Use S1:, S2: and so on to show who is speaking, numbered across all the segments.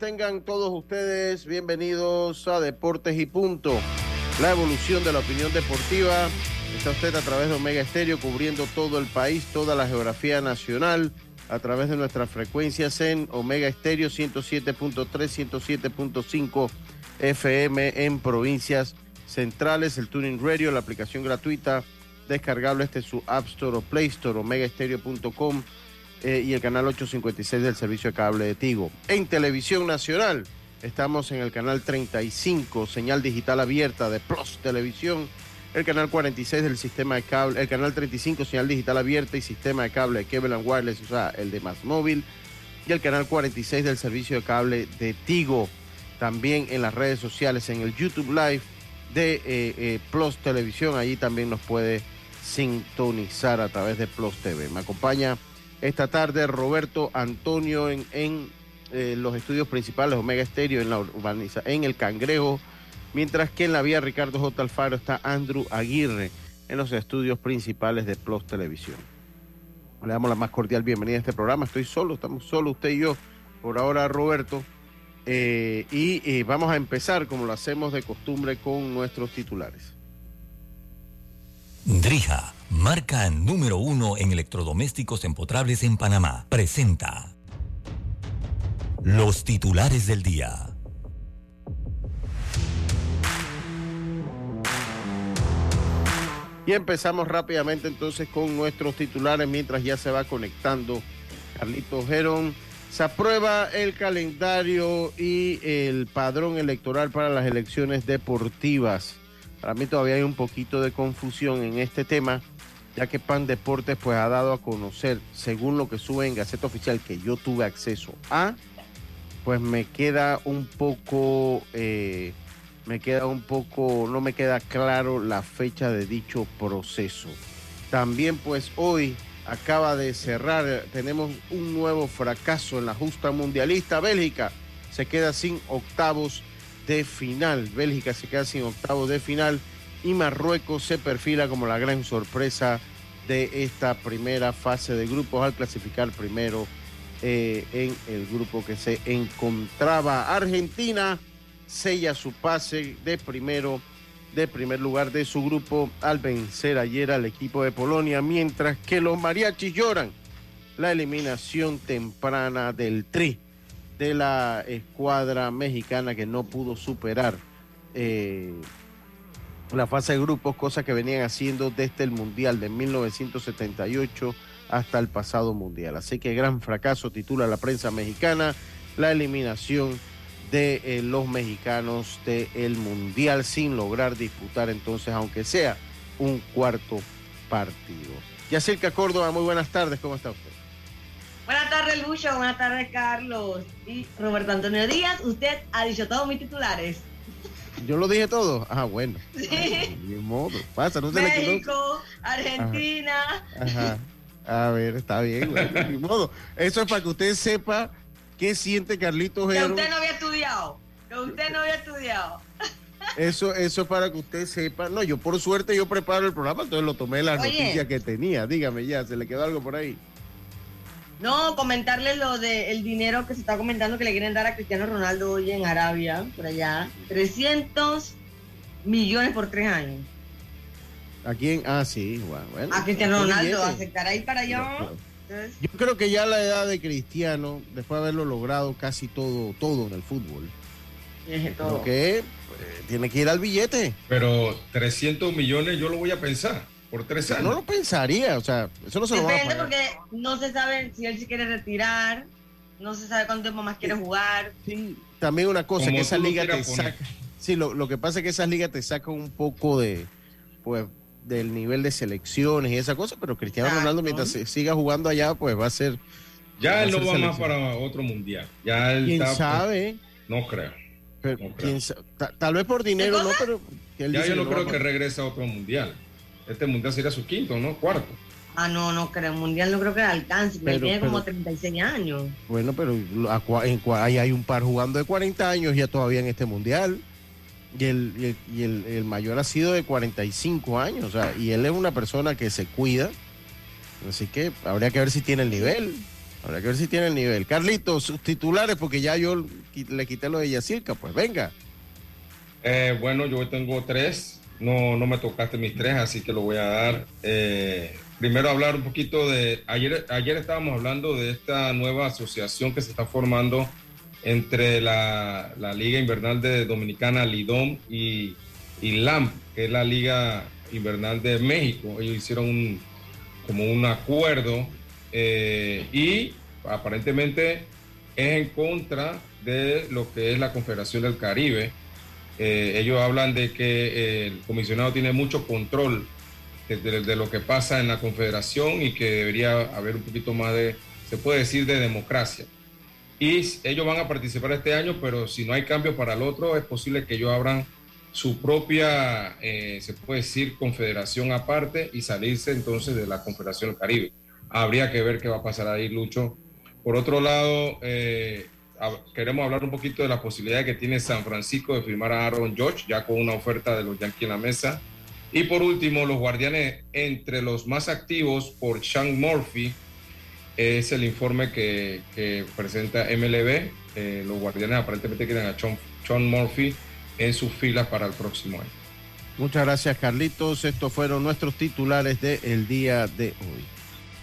S1: Tengan todos ustedes. Bienvenidos a Deportes y Punto. La evolución de la opinión deportiva. Está usted a través de Omega Estéreo cubriendo todo el país, toda la geografía nacional, a través de nuestras frecuencias en Omega Estéreo 107.3, 107.5 FM en provincias centrales, el Tuning Radio, la aplicación gratuita descargable este es su App Store o Play Store, omegaestereo.com eh, y el canal 856 del servicio de cable de Tigo. En televisión nacional estamos en el canal 35, señal digital abierta de Plus Televisión, el canal 46 del sistema de cable, el canal 35, señal digital abierta y sistema de cable de and Wireless, o sea, el de Más Móvil, y el canal 46 del servicio de cable de Tigo. También en las redes sociales, en el YouTube Live de eh, eh, Plus Televisión, allí también nos puede sintonizar a través de Plus TV. Me acompaña esta tarde Roberto Antonio en, eh, los estudios principales Omega Estéreo en la urbaniza, en el Cangrejo, mientras que en la vía Ricardo J. Alfaro está Andrew Aguirre en los estudios principales de Plus Televisión. Le damos la más cordial bienvenida a este programa. Estoy solo, estamos solo usted y yo. Por ahora, Roberto. Eh, y eh, vamos a empezar, como lo hacemos de costumbre, con nuestros titulares.
S2: Drija marca número uno en electrodomésticos empotrables en Panamá, presenta los titulares del día.
S1: Y empezamos rápidamente entonces con nuestros titulares mientras ya se va conectando Carlito Gerón. Se aprueba el calendario y el padrón electoral para las elecciones deportivas. Para mí todavía hay un poquito de confusión en este tema ya que Pan Deportes pues ha dado a conocer, según lo que sube en Gaceta Oficial, que yo tuve acceso a, pues me queda un poco, eh, me queda un poco, no me queda claro la fecha de dicho proceso. También pues hoy acaba de cerrar, tenemos un nuevo fracaso en la justa mundialista. Bélgica se queda sin octavos de final. Bélgica se queda sin octavos de final y Marruecos se perfila como la gran sorpresa de esta primera fase de grupos al clasificar primero eh, en el grupo que se encontraba. Argentina sella su pase de primero de primer lugar de su grupo al vencer ayer al equipo de Polonia, mientras que los mariachis lloran la eliminación temprana del Tri de la escuadra mexicana que no pudo superar eh, la fase de grupos, cosa que venían haciendo desde el Mundial de 1978 hasta el pasado Mundial. Así que gran fracaso titula la prensa mexicana la eliminación de eh, los mexicanos del Mundial sin lograr disputar entonces, aunque sea un cuarto partido. Yacirca Córdoba, muy buenas tardes, ¿cómo está usted?
S3: Buenas tardes, Lucho, buenas tardes, Carlos y Roberto Antonio Díaz. Usted ha dicho todos mis titulares.
S1: Yo lo dije todo. Ah, bueno.
S3: Sí.
S1: modo. Pasa, no se
S3: México, Argentina.
S1: Ajá. A ver, está bien, Ni modo. Eso es para que usted sepa qué siente Carlitos
S3: Que usted no había estudiado. Que usted no había estudiado.
S1: Eso, eso es para que usted sepa. No, yo por suerte yo preparo el programa, entonces lo tomé la noticia que tenía. Dígame ya, ¿se le quedó algo por ahí?
S3: No, comentarle lo del dinero que se está comentando que le quieren dar a Cristiano Ronaldo hoy en Arabia, por allá. 300 millones por tres años.
S1: ¿A quién? Ah, sí, bueno.
S3: a Cristiano Ronaldo, aceptará ir para allá.
S1: Yo creo que ya la edad de Cristiano, después de haberlo logrado casi todo, todo en el fútbol,
S3: todo.
S1: que pues, tiene que ir al billete.
S4: Pero 300 millones yo lo voy a pensar por tres años.
S1: No lo pensaría, o sea, eso no se
S3: lo
S1: va a
S3: pagar. porque no se sabe si él se quiere retirar, no se sabe cuánto tiempo más quiere jugar.
S1: Sí, también una cosa, que esa liga te saca. Sí, lo, lo que pasa es que esas ligas te sacan un poco de, pues, del nivel de selecciones y esa cosa, pero Cristiano Ronaldo mientras siga jugando allá, pues va a ser...
S4: Ya él no va más para otro mundial. Ya él
S1: ¿Quién sabe?
S4: no creo.
S1: tal vez por dinero, no, pero...
S4: ya yo no creo que regrese a otro mundial. Este mundial sería su quinto, ¿no? Cuarto.
S3: Ah, no, no creo. Mundial no creo que alcance. Pero, tiene como 36 años.
S1: Bueno, pero ahí hay un par jugando de 40 años ya todavía en este mundial. Y, el, y, el, el, mayor ha sido de 45 años. O sea, y él es una persona que se cuida. Así que habría que ver si tiene el nivel. Habría que ver si tiene el nivel. Carlitos, sus titulares, porque ya yo le quité lo de Yacirca. Pues venga.
S4: Eh, bueno, yo tengo tres. No, no me tocaste mis tres, así que lo voy a dar. Eh, primero hablar un poquito de, ayer, ayer estábamos hablando de esta nueva asociación que se está formando entre la, Liga Invernal de Dominicana, Lidom, y, y, LAMP, que es la Liga Invernal de México. Ellos hicieron como un acuerdo eh, y aparentemente es en contra de lo que es la Confederación del Caribe eh, ellos hablan de que eh, el comisionado tiene mucho control de, lo que pasa en la confederación y que debería haber un poquito más de, se puede decir, de democracia. Y ellos van a participar este año, pero si no hay cambio para el otro, es posible que ellos abran su propia, eh, se puede decir, confederación aparte y salirse entonces de la Confederación del Caribe. Habría que ver qué va a pasar ahí, Lucho. Por otro lado, queremos hablar un poquito de la posibilidad que tiene San Francisco de firmar a Aaron George, ya con una oferta de los Yankees en la mesa. Y por último, los guardianes entre los más activos por Sean Murphy, es el informe que, presenta MLB. Eh, los guardianes aparentemente quieren a Sean, Murphy en sus filas para el próximo año.
S1: Muchas gracias, Carlitos. Estos fueron nuestros titulares del día de hoy.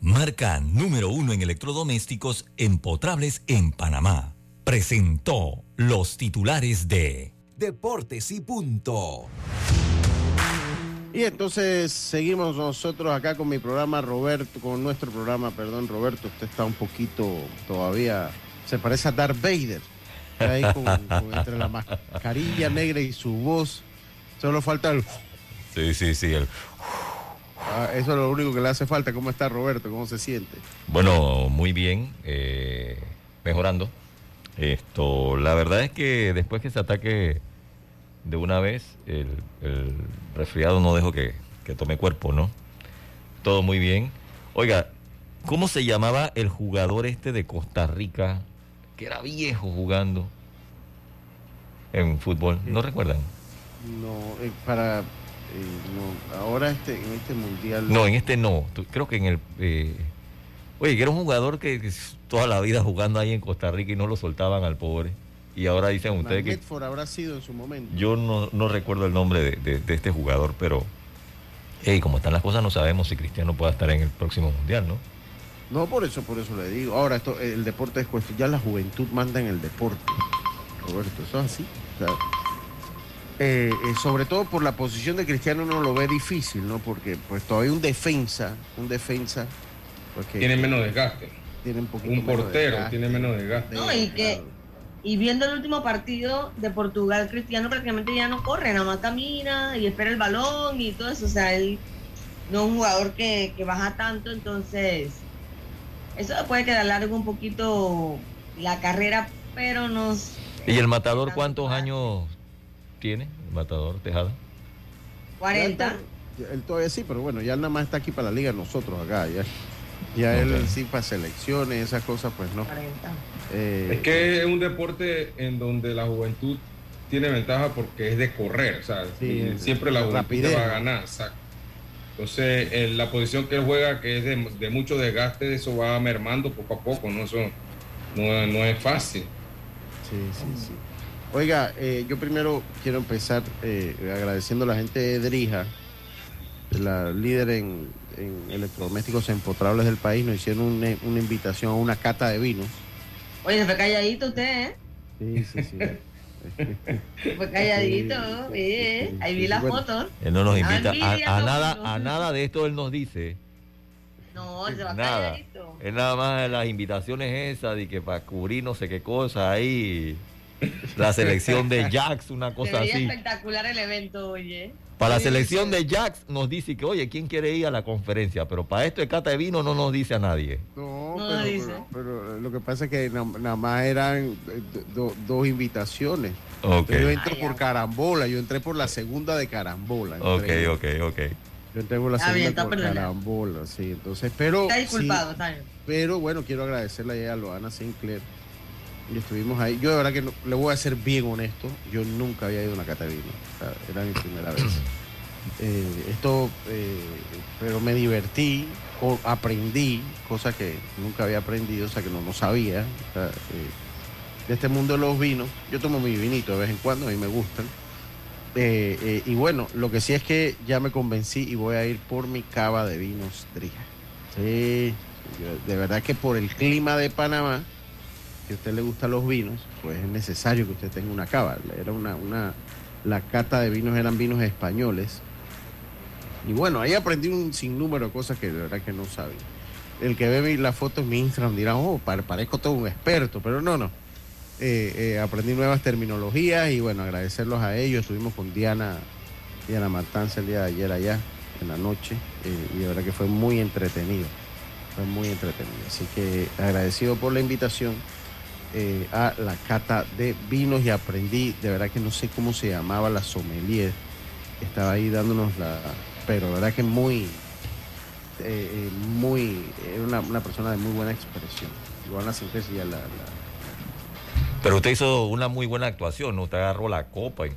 S2: marca número uno en electrodomésticos empotrables en Panamá. Presentó los titulares de
S5: Deportes y Punto.
S1: Y entonces seguimos nosotros acá con mi programa, Roberto, con nuestro programa, perdón, Roberto, usted está un poquito todavía, se parece a Darth Vader, ahí con, entre la mascarilla negra y su voz, solo falta el...
S2: Sí, sí, sí, el...
S1: Ah, eso es lo único que le hace falta. ¿Cómo está Roberto? ¿Cómo se siente?
S2: Bueno, muy bien, eh, mejorando. Esto, la verdad es que después que se ataque de una vez, el, resfriado no dejo que, tome cuerpo, ¿no? Todo muy bien. Oiga, ¿cómo se llamaba el jugador este de Costa Rica que era viejo jugando en fútbol? ¿No recuerdan?
S1: No, eh, para eh, ahora este, en este mundial.
S2: No, en este no. Creo que en el. Eh, oye, que era un jugador que, toda la vida jugando ahí en Costa Rica y no lo soltaban al pobre. Y ahora dicen ustedes que.
S1: habrá sido en su momento.
S2: Yo no, recuerdo el nombre de, este jugador, pero. Hey, como están las cosas, no sabemos si Cristiano pueda estar en el próximo mundial, ¿no?
S1: No, por eso, por eso le digo. Ahora, esto, el deporte es cuestión. Ya la juventud manda en el deporte. Roberto, eso es así. O sea, eh, eh, sobre todo por la posición de Cristiano no lo ve difícil, ¿no? Porque pues todavía un defensa, un defensa...
S4: Pues, tiene menos desgaste.
S1: Tiene un,
S4: un portero tiene menos desgaste.
S3: No, y que... Y viendo el último partido de Portugal, Cristiano prácticamente ya no corre, nada más camina y espera el balón y todo eso. O sea, él no es un jugador que, que baja tanto, entonces eso puede quedar largo un poquito la carrera pero nos...
S6: ¿Y el matador cuántos años tiene? El matador Tejada.
S3: 40.
S1: Él todavía sí, pero bueno, ya nada más está aquí para la liga nosotros acá. Ya, ya él sí para selecciones, esas cosas, pues no.
S3: 40.
S1: Eh,
S4: Es que es un deporte en donde la juventud tiene ventaja porque es de correr, o sea,
S1: Sí,
S4: siempre la juventud
S1: rapidez,
S4: va a ganar, exacto. Entonces, en la posición que él juega, que es de, de mucho desgaste, eso va mermando poco a poco, ¿no? Eso no, no es fácil.
S1: Sí, sí, sí. Oiga, eh, yo primero quiero empezar eh, agradeciendo a la gente de Drija, la líder en, en electrodomésticos empotrables del país. Nos hicieron una, una invitación a una cata de vinos.
S3: Oye, se fue calladito usted, ¿eh?
S1: Sí, sí, sí.
S3: Se fue calladito, ¿eh? Ahí vi la
S1: bueno.
S3: foto.
S6: Él no nos
S3: Ah,
S6: invita. A, nada, a nada de esto él nos dice.
S3: No, se va
S6: Nada.
S3: calladito.
S6: Es nada más las invitaciones esas de que para cubrir no sé qué cosa ahí. La selección de Jax, una cosa así.
S3: espectacular el evento, oye.
S6: Para la selección de Jax nos dice que, oye, ¿quién quiere ir a la conferencia? Pero para esto de cata de vino no nos dice a nadie.
S1: No,
S3: No
S1: pero,
S3: dice.
S1: pero- pero lo que pasa es que na- nada más eran eh, do- dos invitaciones.
S6: Ok,
S1: Yo entré
S3: Ah,
S1: por carambola, yo entré por la segunda de carambola. entré
S6: ok, ok, ok.
S1: Yo entré por la
S3: Está bien,
S1: segunda
S3: está
S1: por carambola, sí. Entonces, pero.
S3: Está
S1: sí,
S3: disculpado, está bien.
S1: Pero bueno, quiero agradecerle a Loana Sinclair. Y estuvimos ahí. Yo de verdad que no- le voy a ser bien honesto. Yo nunca había ido a una cata de vino. O sea, era mi primera vez. Eh, esto, eh, pero me divertí, o aprendí cosas que nunca había aprendido, o sea, que no, no sabía. o sea, eh, de este mundo de los vinos. Yo tomo mi vinito de vez en cuando, a mí me gustan. Eh, eh, y bueno, lo que sí es que ya me convencí y voy a ir por mi cava de vinos Drija. Sí, yo- de verdad que por el clima de Panamá, que a usted le gustan los vinos, pues es necesario que usted tenga una cava. Era una, una, la cata de vinos eran vinos españoles. Y bueno, ahí aprendí un sinnúmero de cosas que de verdad que no sabía. El que ve las fotos en mi Instagram dirá, oh, pare- parezco todo un experto, pero no, no. Eh, eh, aprendí nuevas terminologías y bueno, agradecerlos a ellos. Estuvimos con Diana, Diana Matanza el día de ayer allá, en la noche, eh, y de verdad que fue muy entretenido. Fue muy entretenido. Así que agradecido por la invitación eh, a la cata de vinos y aprendí, de verdad que no sé cómo se llamaba la sommelier, estaba ahí dándonos la, pero de verdad que muy, eh, eh, muy, era una, una persona de muy buena expresión. Sinclair sí ya la- la,
S6: Pero usted hizo una muy buena actuación, ¿no? Usted agarró la copa y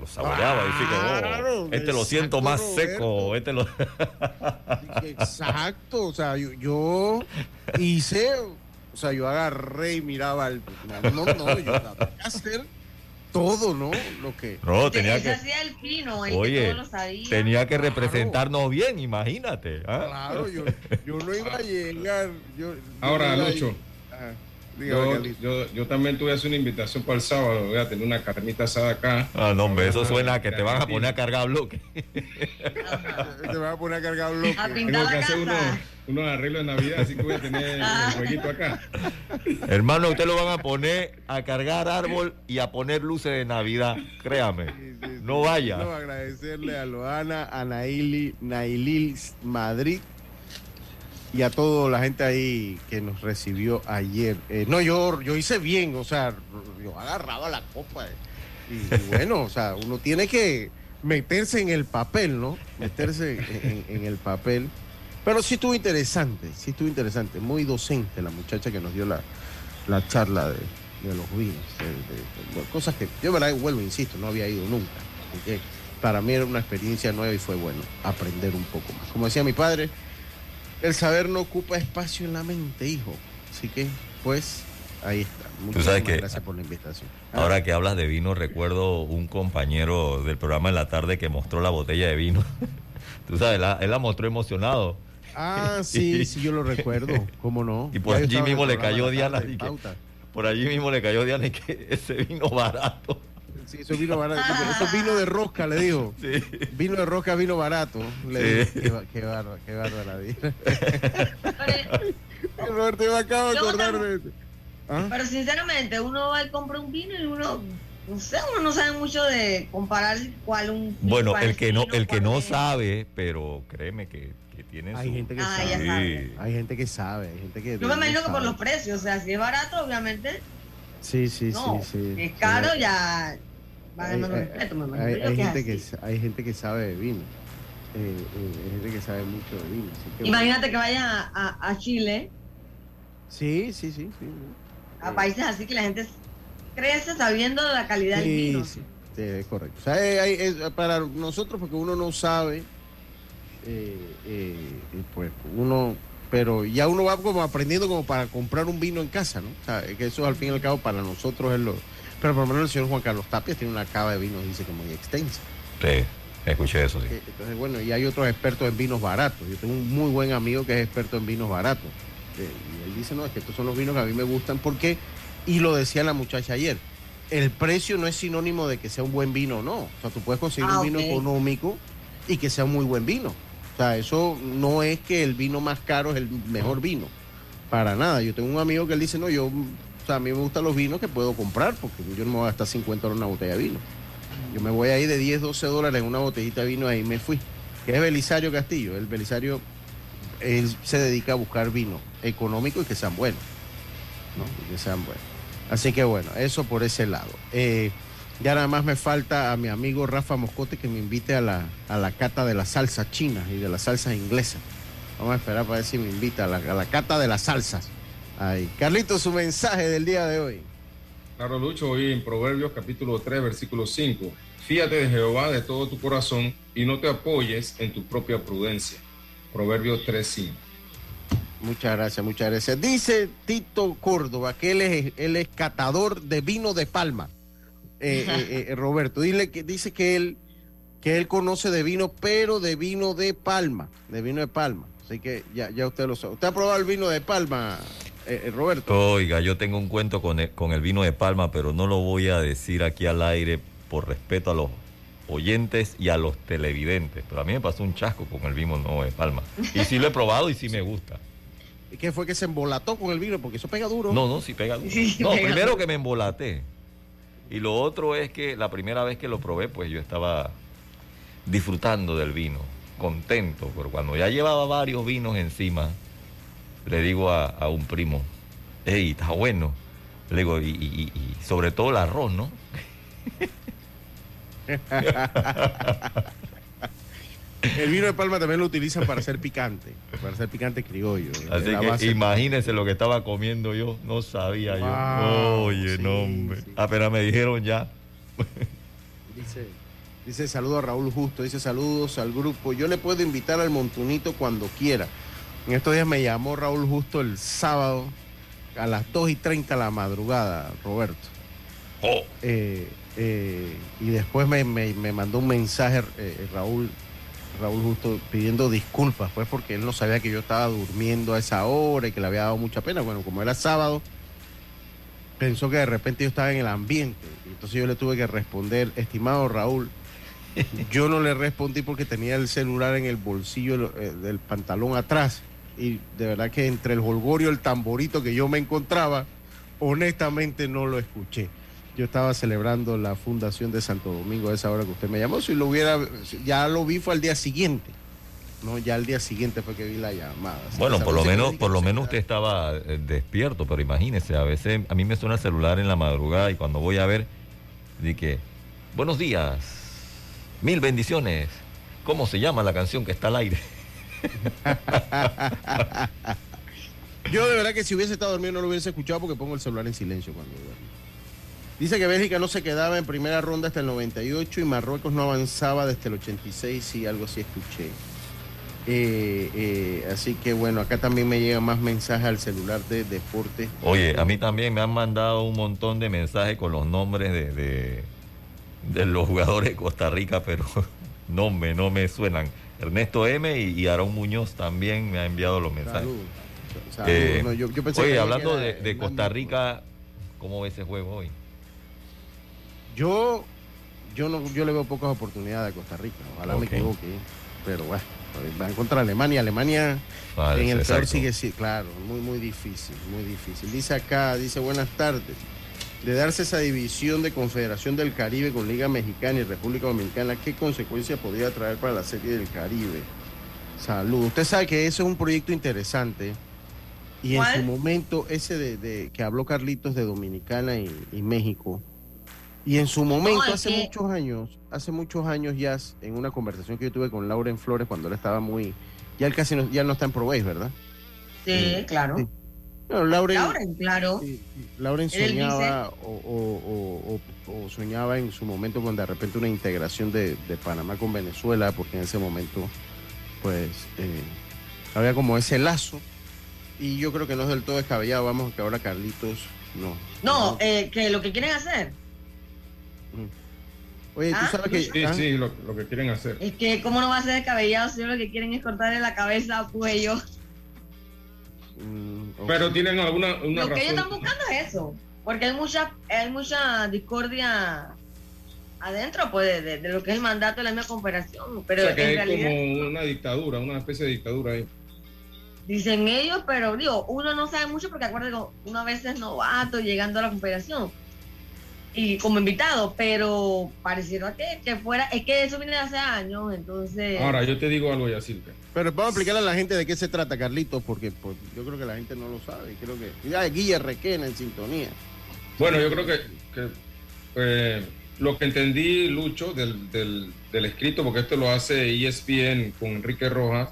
S6: lo saboreaba. y oh,
S1: Claro,
S6: este lo siento
S1: exacto,
S6: más
S1: Roberto.
S6: seco. Este lo...
S1: Exacto, o sea, yo, yo hice, o sea, yo agarré y miraba el. No, no, yo tenía que hacer todo, ¿no? Lo que.
S6: No, tenía que,
S3: hacía el fino, el
S6: Oye,
S3: que todo lo sabía.
S6: tenía que
S1: Claro.
S6: representarnos bien, imagínate. ¿ah?
S1: Claro, yo, yo no iba a llegar. Yo, yo
S4: Ahora,
S1: a-
S4: Lucho.
S1: Ajá, dígame,
S4: Yo, yo, yo también tuve hacer una invitación para el sábado, voy a tener una carnita asada acá.
S6: Ah, no, hombre, eso suena a que te van a poner a cargar bloque.
S1: Te vas a poner a cargar bloque.
S3: A pintar
S4: Tengo que
S3: la
S4: hacer
S3: casa.
S4: Unos, arreglos de Navidad, así que voy a tener el jueguito acá.
S6: Hermano, usted lo van a poner a cargar árbol y a poner luces de Navidad. Créame.
S1: Sí, sí, sí.
S6: No vaya.
S1: Quiero agradecerle a Loana, a Naili, Nailil Madrid y a toda la gente ahí que nos recibió ayer. Eh, no, yo, yo hice bien, o sea, yo agarraba la copa. eh, y, y bueno, o sea, uno tiene que meterse en el papel, ¿no? Meterse en, en el papel. Pero sí estuvo interesante, sí estuvo interesante. Muy docente la muchacha que nos dio la, la charla de, de los vinos. de- de- de- cosas que yo, verdad, vuelvo, insisto, no había ido nunca. Así que para mí era una experiencia nueva y fue bueno aprender un poco más. Como decía mi padre, el saber no ocupa espacio en la mente, hijo. Así que, pues, ahí está. Muchísimas
S6: sabes que-
S1: gracias por la invitación. Ah,
S6: Ahora que hablas de vino, recuerdo un compañero del programa en la tarde que mostró la botella de vino. Tú sabes, la- él la mostró emocionado.
S1: Ah, sí, sí, yo lo recuerdo. ¿Cómo no?
S6: Y por allí mismo le cayó Diana, y que-. Por allí mismo le cayó Diana y que ese vino barato.
S1: Sí, eso vino barato. Eso vino de rosca, le dijo.
S6: Sí.
S1: Vino de rosca, vino barato. Le
S6: Sí.
S1: dijo. Qué, qué bárbaro, qué bárbara.
S3: Pero,
S1: Roberto, yo me acabo de acordar de eso. ¿Ah?
S3: pero sinceramente, uno va y compra un vino y uno, no sé, uno no sabe mucho de comparar cuál un.
S6: Bueno,
S3: cuál
S6: el que no, el que no sabe, pero créeme que, que tiene
S1: Hay
S6: su-
S1: gente que
S3: Ah,
S1: sabe. Hay gente que sabe, hay gente que.
S3: Yo me imagino que por los precios, o sea, si es barato, obviamente.
S1: Sí, sí,
S3: No,
S1: sí, sí.
S3: es caro,
S1: Sí.
S3: ya va
S1: Hay, hay-
S3: respeto, me
S1: hay- hay
S3: que es
S1: gente que, hay gente que sabe de vino. Eh, eh, hay gente que sabe mucho de vino. así que bueno.
S3: Imagínate que vayan a, a- a Chile,
S1: Sí, sí, sí. sí.
S3: a
S1: Eh,
S3: países así que la gente crece sabiendo de la calidad del vino.
S1: sí, sí, es correcto. O sea, eh, hay- es para nosotros, porque uno no sabe, eh, eh, pues uno, pero ya uno va como aprendiendo como para comprar un vino en casa, ¿no? O sea, que eso al fin y al cabo para nosotros es lo... Pero por lo menos el señor Juan Carlos Tapia tiene una cava de vinos, dice que muy extensa.
S6: Sí, escuché eso, sí.
S1: Eh, Entonces, bueno, y hay otros expertos en vinos baratos. Yo tengo un muy buen amigo que es experto en vinos baratos. Eh, y él dice, no, es que estos son los vinos que a mí me gustan porque, y lo decía la muchacha ayer, el precio no es sinónimo de que sea un buen vino o no. O sea, tú puedes conseguir
S3: Ah,
S1: un vino económico y que sea un muy buen vino. Sea, eso no es que el vino más caro es el mejor vino. Para nada. Yo tengo un amigo que él dice, no, yo, o sea, a mí me gustan los vinos que puedo comprar porque yo no me voy a gastar 50 dólares en una botella de vino. Yo me voy ahí de 10, 12 dólares en una botellita de vino, ahí me fui. Que es Belisario Castillo. El Belisario, él se dedica a buscar vino económico y que sean buenos. ¿no? Que sean buenos. Así que bueno, eso por ese lado. Eh, ya nada más me falta a mi amigo Rafa Moscote que me invite a la, a la cata de las salsas chinas y de las salsas inglesas. Vamos a esperar para ver si me invita a la, a la cata de las salsas. Ahí. Carlito, su mensaje del día de hoy.
S4: Claro, Lucho, hoy en Proverbios capítulo 3, versículo 5. Fíate de Jehová de todo tu corazón y no te apoyes en tu propia prudencia. Proverbios 3, 5.
S1: Muchas gracias, muchas gracias. Dice Tito Córdoba que él es, él es catador de vino de palma. Eh, eh, eh, Roberto, dile que, dice que él, que él conoce de vino, pero de vino de palma, de vino de palma. Así que ya, ya usted lo sabe. ¿Usted ha probado el vino de palma, eh, eh, Roberto?
S6: Oiga, yo tengo un cuento con el, con el vino de Palma, pero no lo voy a decir aquí al aire por respeto a los oyentes y a los televidentes. Pero a mí me pasó un chasco con el vino no de Palma. Y sí lo he probado y sí me gusta.
S1: ¿Qué fue que se embolató con el vino? Porque eso pega duro.
S6: No, no, sí pega duro.
S3: Sí,
S6: No,
S3: pega
S6: primero
S3: duro.
S6: que me embolaté. Y lo otro es que la primera vez que lo probé, pues yo estaba disfrutando del vino, contento. Pero cuando ya llevaba varios vinos encima, le digo a, un primo, hey, está bueno. Le digo, y- y sobre todo el arroz, ¿no?
S1: El vino de palma también lo utilizan para hacer picante, para hacer picante criollo.
S6: Así que
S1: base-
S6: imagínense lo que estaba comiendo yo, no sabía
S1: Wow,
S6: yo. Oye,
S1: sí,
S6: no, hombre.
S1: sí.
S6: Apenas me dijeron ya.
S1: Dice, dice saludo a Raúl Justo, dice saludos al grupo. Yo le puedo invitar al Montunito cuando quiera. En estos días me llamó Raúl Justo el sábado a las 2 y 30 de la madrugada, Roberto.
S6: Oh.
S1: Eh, eh, y después me, me- me mandó un mensaje eh, Raúl, Raúl Justo pidiendo disculpas, pues porque él no sabía que yo estaba durmiendo a esa hora y que le había dado mucha pena. Bueno, como era sábado, pensó que de repente yo estaba en el ambiente. Entonces yo le tuve que responder, estimado Raúl, yo no le respondí porque tenía el celular en el bolsillo eh, del pantalón atrás. Y de verdad que entre el holgorio, el tamborito que yo me encontraba, honestamente no lo escuché. Yo estaba celebrando la fundación de Santo Domingo a esa hora que usted me llamó. Si lo hubiera, ya lo vi fue al día siguiente. No, ya al día siguiente fue que vi la llamada.
S6: Bueno, por lo menos, por lo menos usted estaba eh, despierto, pero imagínese, a veces a mí me suena el celular en la madrugada y cuando voy a ver, di que, buenos días, mil bendiciones. ¿Cómo se llama la canción que está al aire?
S1: Yo de verdad que si hubiese estado dormido no lo hubiese escuchado porque pongo el celular en silencio cuando duermo. Dice que Bélgica no se quedaba en primera ronda hasta el 98 y Marruecos no avanzaba desde el 86 y algo así escuché. Eh, eh, así que bueno, acá también me llegan más mensajes al celular de deporte.
S6: Oye, a mí también me han mandado un montón de mensajes con los nombres de, de, de los jugadores de Costa Rica, pero no me, no me suenan. Ernesto M y, y Aarón Muñoz también me ha enviado los mensajes.
S1: Salud. Salud.
S6: Eh,
S1: No, yo- yo pensé que
S6: oye, hablando de, de Costa. Rica, ¿cómo ve ese juego hoy?
S1: Yo, yo no, yo le veo pocas oportunidades a Costa Rica. Ojalá me equivoque. Pero bueno, van contra Alemania. Alemania en el peor sigue, sí, claro, muy, muy difícil, muy difícil. Dice acá, dice buenas tardes. De darse esa división de Confederación del Caribe con Liga Mexicana y República Dominicana, ¿qué consecuencias podría traer para la Serie del Caribe? Salud. Usted sabe que ese es un proyecto interesante Y en su momento, ese de, que habló Carlitos de Dominicana y, México, y en su momento, hace muchos años, hace muchos años ya, en una conversación que yo tuve con Lauren Flores cuando él estaba muy, ya él casi no, ya no está en ProBase, ¿verdad?
S3: Sí, claro.
S1: Lauren,
S3: claro.
S1: Lauren soñaba o, soñaba en su momento con de repente una integración de, Panamá con Venezuela, porque en ese momento, pues, eh, había como ese lazo. Y yo creo que no es del todo descabellado, vamos, que ahora Carlitos no.
S3: No, eh, que lo que quieren hacer.
S1: Mm. Oye, tú ah, sabes que.
S4: Sí,
S1: ah.
S4: sí, lo, que quieren hacer.
S3: Es que, ¿cómo no va a ser descabellado si lo que quieren es cortarle la cabeza a cuello?
S4: Mm, Pero tienen alguna una
S3: Lo que ellos están buscando es eso, porque hay mucha, hay mucha discordia adentro pues de, lo que es el mandato de la misma cooperación. Pero
S4: o sea, que es como una dictadura, una especie de dictadura ahí.
S3: Dicen ellos, pero digo, uno no sabe mucho porque acuérdate que uno a veces es novato llegando a la cooperación y como invitado, pero pareciera que, que fuera, es que eso viene de hace años, entonces...
S4: Ahora, yo te digo algo, Yacirca.
S1: Pero vamos a explicarle a la gente de qué se trata, Carlitos, porque pues, yo creo que la gente no lo sabe. Creo que. Ya, Guille Requena en sintonía.
S4: Bueno, yo creo que, eh, lo que entendí, Lucho, del, del, escrito, porque esto lo hace ESPN con Enrique Rojas,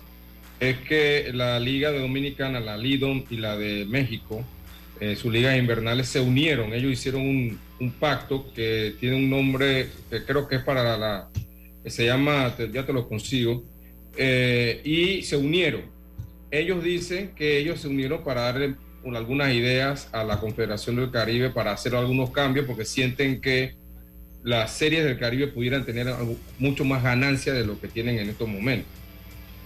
S4: es que la Liga de Dominicana, la Lidom y la de México, eh, sus ligas invernales se unieron. Ellos hicieron un, un, pacto que tiene un nombre que creo que es para la. que se llama, ya te lo consigo, eh, y se unieron. Ellos dicen que ellos se unieron para darle algunas ideas a la Confederación del Caribe para hacer algunos cambios porque sienten que las series del Caribe pudieran tener mucho más ganancia de lo que tienen en estos momentos.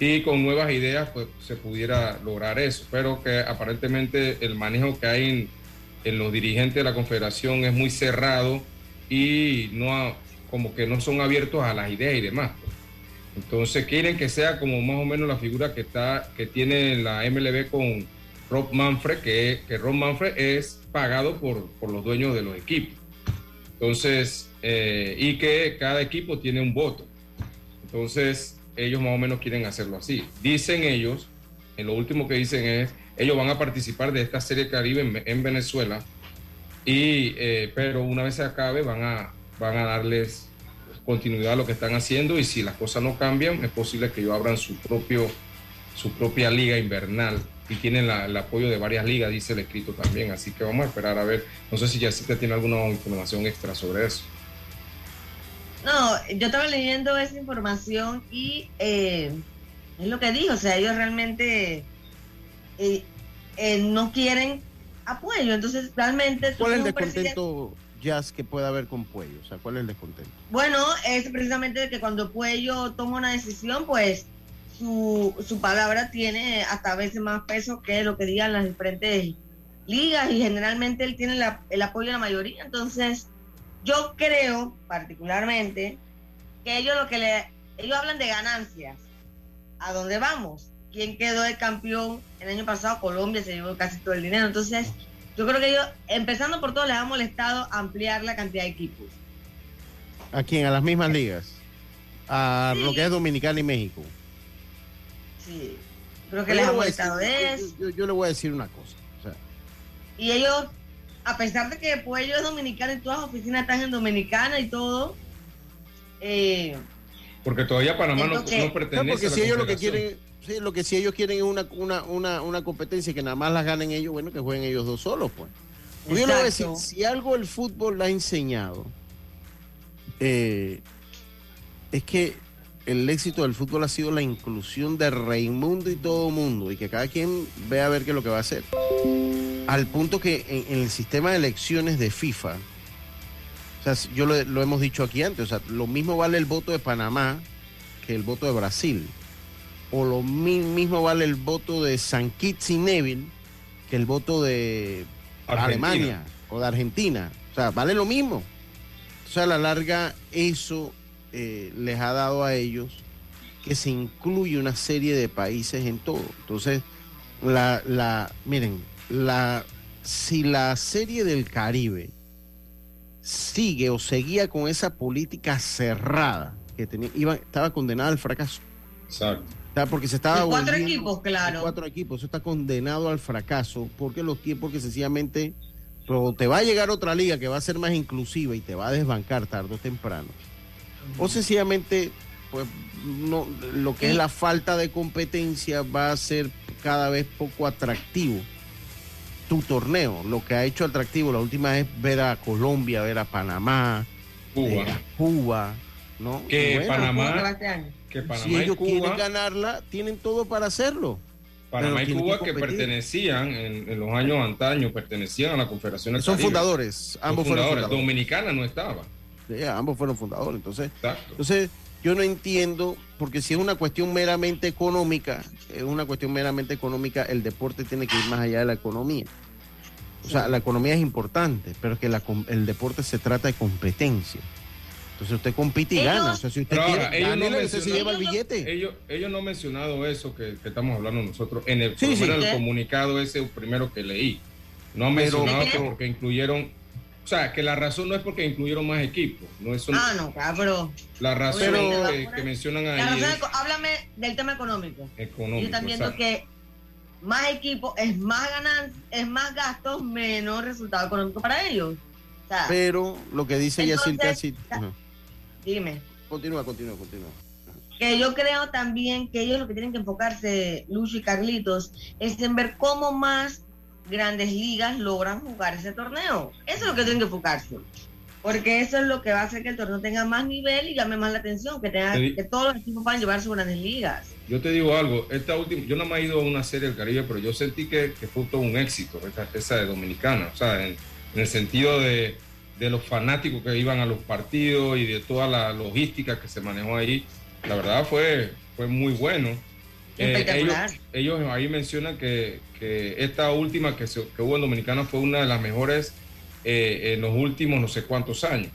S4: Y con nuevas ideas pues se pudiera lograr eso, pero que aparentemente el manejo que hay en, en los dirigentes de la Confederación es muy cerrado y no como que no son abiertos a las ideas y demás. Entonces quieren que sea como más o menos la figura que está que tiene la MLB con Rob Manfred, que, que Rob Manfred es pagado por, por los dueños de los equipos. Entonces, eh, y que cada equipo tiene un voto. Entonces, ellos más o menos quieren hacerlo así. Dicen ellos, en lo último que dicen es, ellos van a participar de esta serie Caribe en, Venezuela, y, eh, pero una vez se acabe van a, van a darles continuidad a lo que están haciendo y si las cosas no cambian, es posible que ellos abran su, propio, su propia liga invernal y tienen el apoyo de varias ligas, dice el escrito también. Así que vamos a esperar a ver. No sé si Jessica tiene alguna información extra sobre eso.
S3: No, yo estaba leyendo esa información y eh, es lo que dijo, o sea, ellos realmente eh, eh, no quieren apoyo, entonces realmente...
S1: ¿Cuál es el descontento? jazz que pueda haber con Puello? O sea, ¿cuál es el descontento?
S3: Bueno, es precisamente que cuando Puello toma una decisión, pues su, su palabra tiene hasta a veces más peso que lo que digan las diferentes ligas y generalmente él tiene el apoyo de la mayoría. Entonces, yo creo particularmente que ellos lo que le ellos hablan de ganancias. ¿A dónde vamos? ¿Quién quedó de campeón el año pasado? Colombia se llevó casi todo el dinero. Entonces, yo creo que ellos, empezando por todo, les ha molestado ampliar la cantidad de equipos.
S1: ¿A quién? ¿A las mismas ligas? A lo que es Dominicana y México.
S3: Sí, creo que les ha molestado eso.
S1: Yo, le voy a decir una cosa.
S3: Y ellos, a pesar de que Puello es dominicano y todas las oficinas están en Dominicana y todo, eh,
S4: porque todavía Panamá no, no, pertenece
S1: porque a la si ellos lo que quieren Sí, lo que si ellos quieren es una, una, una, una competencia que nada más la ganen ellos, bueno, que jueguen ellos dos solos, pues. Yo le voy a decir, si algo el fútbol le ha enseñado, eh, es que el éxito del fútbol ha sido la inclusión de Raimundo y todo mundo, y que cada quien vea a ver qué es lo que va a hacer. Al punto que en, el sistema de elecciones de FIFA, o sea, yo lo, lo hemos dicho aquí antes, o sea, lo mismo vale el voto de Panamá que el voto de Brasil o lo mismo vale el voto de San Kitts y Neville que el voto de Alemania o de Argentina. O sea, vale lo mismo. O sea, a la larga eso eh, les ha dado a ellos que se incluye una serie de países en todo. Entonces, la, la, miren, la, si la serie del Caribe sigue o seguía con esa política cerrada que tenía, iba, estaba condenada al fracaso.
S4: Exacto
S1: porque se estaba
S3: cuatro equipos, claro.
S1: Cuatro equipos, eso está condenado al fracaso, porque los tiempos que sencillamente pero te va a llegar otra liga que va a ser más inclusiva y te va a desbancar tarde o temprano. O sencillamente, pues no, lo que es la falta de competencia va a ser cada vez poco atractivo tu torneo. Lo que ha hecho atractivo la última es ver a Colombia, ver a Panamá,
S4: Cuba,
S1: Cuba, ¿no?
S4: Que Panamá,
S1: que Panamá si ellos quieren ganarla, tienen todo para hacerlo.
S4: Panamá y Cuba que, pertenecían en, los años antaños, pertenecían a la Confederación
S1: Son fundadores, ambos fueron fundadores.
S4: Dominicana no estaba.
S1: Sí, ambos fueron fundadores. Entonces, entonces, yo no entiendo, porque si es una cuestión meramente económica, es una cuestión meramente económica, el deporte tiene que ir más allá de la economía. O sea, la economía es importante, pero es que el deporte se trata de competencia. Entonces usted compite y gana. O sea, si usted quiere,
S4: ellos no se lleva el billete. Ellos, ellos no han mencionado eso que, estamos hablando nosotros en el, comunicado ese primero que leí. No han mencionado que porque incluyeron sea, que la razón no es porque incluyeron más equipos. No es
S3: ah, no, cabrón.
S4: La razón que, mencionan ahí.
S3: háblame del tema económico. Económico. Yo están viendo que más equipos es más ganancia, es más gastos, menos resultado económico para ellos.
S1: pero lo que dice Yacirca sí.
S3: Dime.
S1: Continúa, continúa, continúa.
S3: Que yo creo también que ellos lo que tienen que enfocarse, Lucho y Carlitos, es en ver cómo más grandes ligas logran jugar ese torneo. Eso es lo que tienen que enfocarse. Porque eso es lo que va a hacer que el torneo tenga más nivel y llame más la atención, que, tenga, que todos los equipos puedan llevar sus grandes ligas.
S4: Yo te digo algo, esta última, yo no me he ido a una serie del Caribe, pero yo sentí que, fue todo un éxito, esa, esa de Dominicana, o sea, en el sentido de, de los fanáticos que iban a los partidos y de toda la logística que se manejó ahí. La verdad fue, fue muy bueno.
S3: Eh,
S4: ellos, ahí mencionan que, esta última que, se, hubo en Dominicana fue una de las mejores eh, en los últimos no sé cuántos años.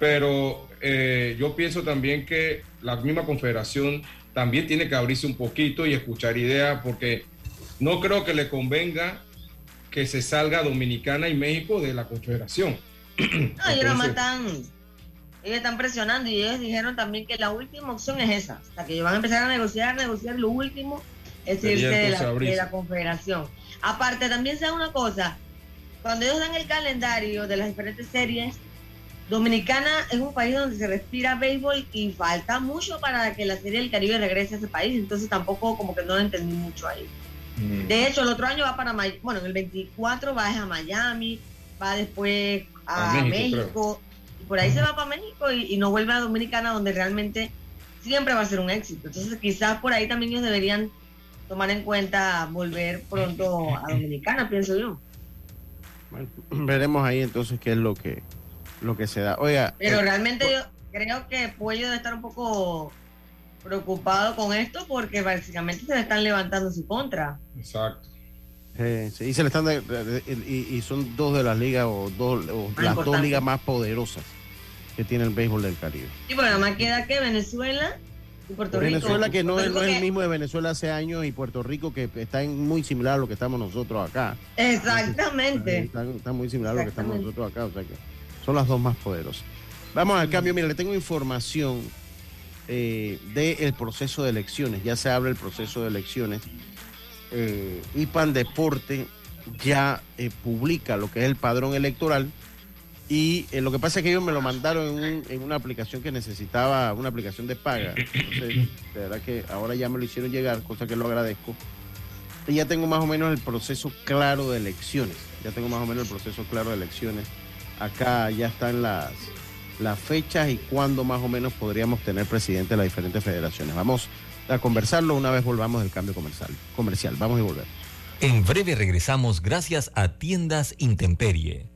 S4: Pero eh, yo pienso también que la misma confederación también tiene que abrirse un poquito y escuchar ideas porque no creo que le convenga que se salga Dominicana y México de la confederación.
S3: No, ellos están, ellos están presionando y ellos dijeron también que la última opción es esa, sea, que van a empezar a negociar, negociar lo último es irse de la, confederación. Aparte, también sea una cosa, cuando ellos dan el calendario de las diferentes series, Dominicana es un país donde se respira béisbol y falta mucho para que la serie del Caribe regrese a ese país, entonces tampoco como que no lo entendí mucho ahí. Mm. De hecho, el otro año va para, bueno, en el 24 va a Miami, va después a, México, por ahí se va para México y, no vuelve a Dominicana donde realmente siempre va a ser un éxito. Entonces quizás por ahí también ellos deberían tomar en cuenta volver pronto a Dominicana, pienso yo.
S1: Bueno, veremos ahí entonces qué es lo que lo que se da. Oiga,
S3: pero eh, realmente yo creo que Puello debe estar un poco preocupado con esto porque básicamente se le están levantando su contra.
S4: Exacto
S1: y se le están y, son dos de las ligas o, dos, las dos ligas más poderosas que tiene el béisbol del Caribe.
S3: Y bueno, más queda que Venezuela y Puerto Rico.
S1: Venezuela que no, es el mismo de Venezuela hace años y Puerto Rico que está muy similar a lo que estamos nosotros acá.
S3: Exactamente.
S1: Está, muy similar a lo que estamos nosotros acá, o sea que son las dos más poderosas. Vamos al cambio, mira, le tengo información eh, del proceso de elecciones, ya se abre el proceso de elecciones eh, IPAN Deporte ya eh, publica lo que es el padrón electoral y eh, lo que pasa es que ellos me lo mandaron en, una aplicación que necesitaba, una aplicación de paga. Entonces, de verdad que ahora ya me lo hicieron llegar, cosa que lo agradezco. Y ya tengo más o menos el proceso claro de elecciones. Ya tengo más o menos el proceso claro de elecciones. Acá ya están las, las fechas y cuándo más o menos podríamos tener presidente de las diferentes federaciones. Vamos a conversarlo una vez volvamos del cambio comercial. comercial. Vamos y volvemos.
S2: En breve regresamos gracias a Tiendas Intemperie.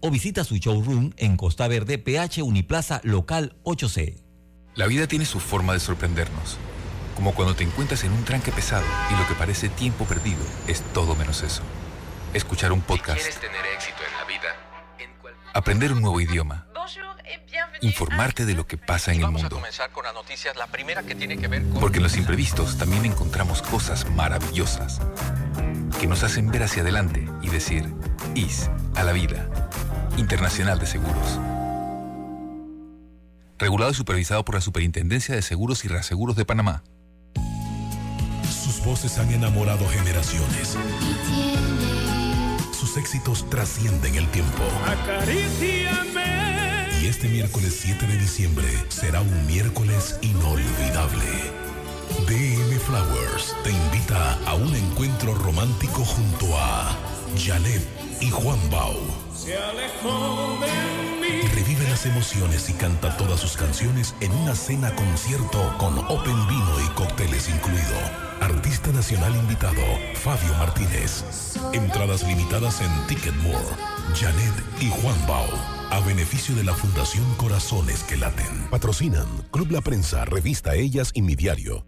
S2: o visita su showroom en Costa Verde, PH Uniplaza Local 8C.
S7: La vida tiene su forma de sorprendernos Como cuando te encuentras en un tranque pesado y lo que parece tiempo perdido es todo menos eso. Escuchar un podcast.
S8: tener éxito en la vida,
S7: Aprender un nuevo idioma. Informarte de lo que pasa en el mundo. Porque en los imprevistos también encontramos cosas maravillosas que nos hacen ver hacia adelante y decir, IS a la vida. Internacional de Seguros. Regulado y supervisado por la Superintendencia de Seguros y Reaseguros de Panamá.
S9: Sus voces han enamorado generaciones. Sus éxitos trascienden el tiempo. Y este miércoles 7 de diciembre será un miércoles inolvidable. DM Flowers te invita a un encuentro romántico junto a Janet y Juan Bau. Revive las emociones y canta todas sus canciones en una cena concierto con Open Vino y cócteles incluido. Artista nacional invitado, Fabio Martínez. Entradas limitadas en Ticketmore. Janet y Juan Bau. A beneficio de la Fundación Corazones que Laten. Patrocinan Club La Prensa, Revista Ellas y Mi Diario.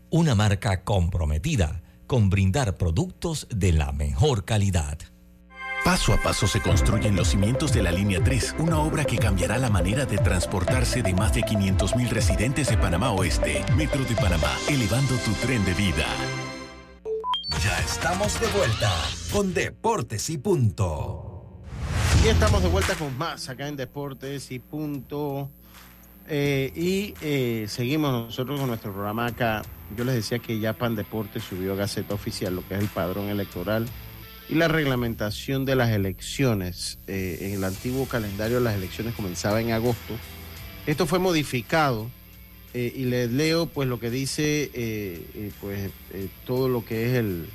S2: una marca comprometida con brindar productos de la mejor calidad.
S10: Paso a paso se construyen los cimientos de la Línea 3, una obra que cambiará la manera de transportarse de más de 500.000 residentes de Panamá Oeste. Metro de Panamá, elevando tu tren de vida.
S5: Ya estamos de vuelta con Deportes y Punto.
S1: Y estamos de vuelta con más acá en Deportes y Punto. Eh, y eh, seguimos nosotros con nuestro programa acá. Yo les decía que ya Pan Deportes subió a Gaceta Oficial lo que es el padrón electoral y la reglamentación de las elecciones. Eh, en el antiguo calendario las elecciones comenzaban en agosto. Esto fue modificado y les leo pues lo que dice pues todo lo que es el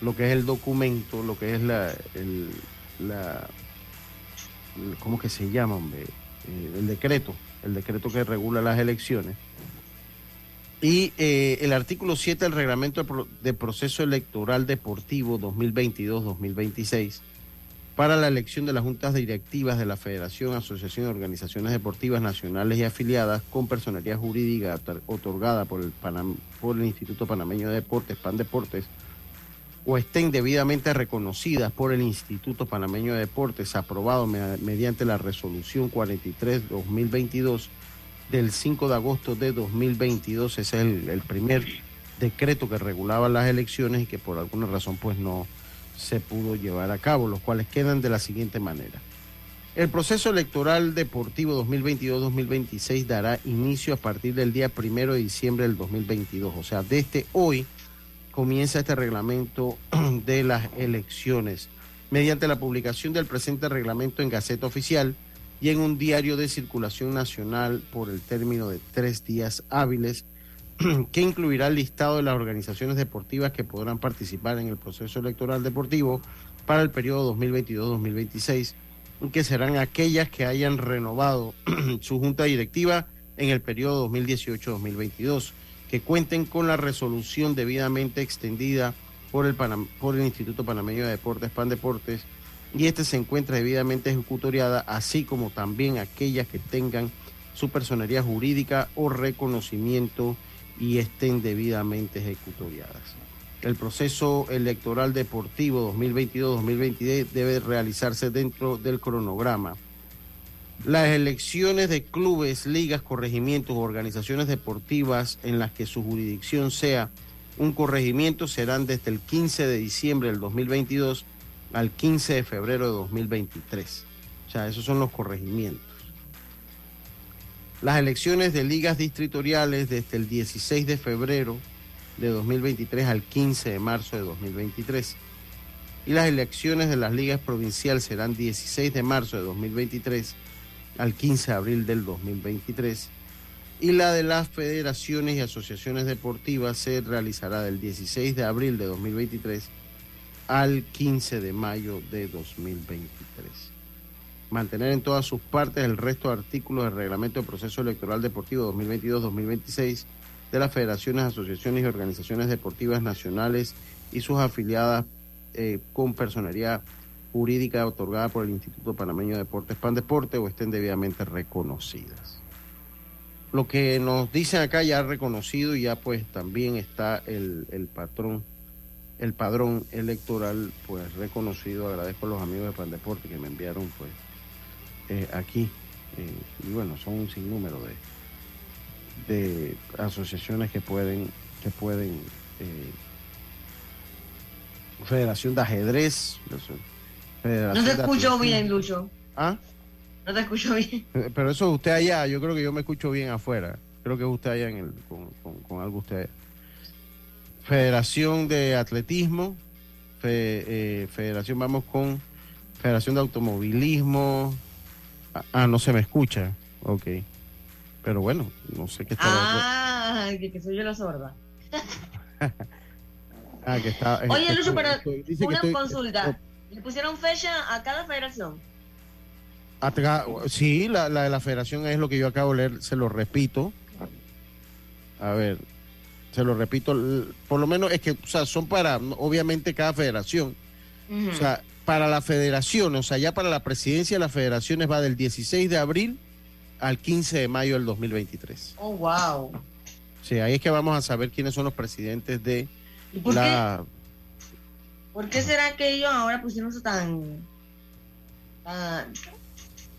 S1: lo que es el documento, lo que es la, el, la ¿cómo que se llama, hombre? el decreto el decreto que regula las elecciones. Y eh, el artículo 7 del reglamento de proceso electoral deportivo 2022-2026 para la elección de las juntas directivas de la Federación, Asociación de Organizaciones Deportivas Nacionales y afiliadas con personalidad jurídica otorgada por el, por el Instituto Panameño de Deportes, PAN Deportes, o estén debidamente reconocidas por el Instituto Panameño de Deportes, aprobado mediante la resolución 43-2022 del 5 de agosto de 2022. Ese es el, primer decreto que regulaba las elecciones y que por alguna razón pues no se pudo llevar a cabo, los cuales quedan de la siguiente manera. El proceso electoral deportivo 2022-2026 dará inicio a partir del día primero de diciembre del 2022, o sea, desde hoy comienza este reglamento de las elecciones mediante la publicación del presente reglamento en Gaceta Oficial y en un diario de circulación nacional por el término de tres días hábiles, que incluirá el listado de las organizaciones deportivas que podrán participar en el proceso electoral deportivo para el periodo 2022-2026, que serán aquellas que hayan renovado su junta directiva en el periodo 2018-2022 que cuenten con la resolución debidamente extendida por el, por el Instituto Panameño de Deportes, PAN Deportes, y este se encuentra debidamente ejecutoriada, así como también aquellas que tengan su personería jurídica o reconocimiento y estén debidamente ejecutoriadas. El proceso electoral deportivo 2022-2023 debe realizarse dentro del cronograma. Las elecciones de clubes, ligas, corregimientos o organizaciones deportivas en las que su jurisdicción sea un corregimiento serán desde el 15 de diciembre del 2022 al 15 de febrero de 2023. O sea, esos son los corregimientos. Las elecciones de ligas distritoriales desde el 16 de febrero de 2023 al 15 de marzo de 2023. Y las elecciones de las ligas provinciales serán 16 de marzo de 2023 al 15 de abril del 2023. Y la de las federaciones y asociaciones deportivas se realizará del 16 de abril de 2023 al 15 de mayo de 2023 mantener en todas sus partes el resto de artículos del Reglamento de Proceso Electoral Deportivo 2022-2026 de las federaciones, asociaciones y organizaciones deportivas nacionales y sus afiliadas eh, con personería jurídica otorgada por el Instituto Panameño de Deportes Pan Deporte o estén debidamente reconocidas. Lo que nos dicen acá ya reconocido y ya pues también está el, el patrón, el padrón electoral pues reconocido. Agradezco a los amigos de Pan Deporte que me enviaron pues eh, aquí. Eh, y bueno, son un sinnúmero de, de asociaciones que pueden, que pueden eh, Federación de Ajedrez.
S3: no te escucho bien, Lucho.
S1: ¿Ah?
S3: No te escucho bien.
S1: Pero eso usted allá, yo creo que yo me escucho bien afuera. Creo que usted allá en el, con, con, algo usted. Federación de Atletismo, Federación, vamos con Federación de Automovilismo, Ah, no se me escucha. Ok. Pero bueno, no sé qué está.
S3: Ah, que, soy yo la sorda.
S1: ah, que está.
S3: Oye, Lucho, pero una consulta. ¿Le pusieron fecha a cada federación?
S1: sí, la, la de la federación es lo que yo acabo de leer, se lo repito. A ver, se lo repito, por lo menos es que, o sea, son para, obviamente, cada federación. O sea, para la federación, o sea, ya para la presidencia de las federaciones va del 16 de abril al 15 de mayo del 2023.
S3: Oh, wow.
S1: Sí, ahí es que vamos a saber quiénes son los presidentes de
S3: por la... Qué? ¿Por qué será que ellos ahora pusieron eso tan, tan,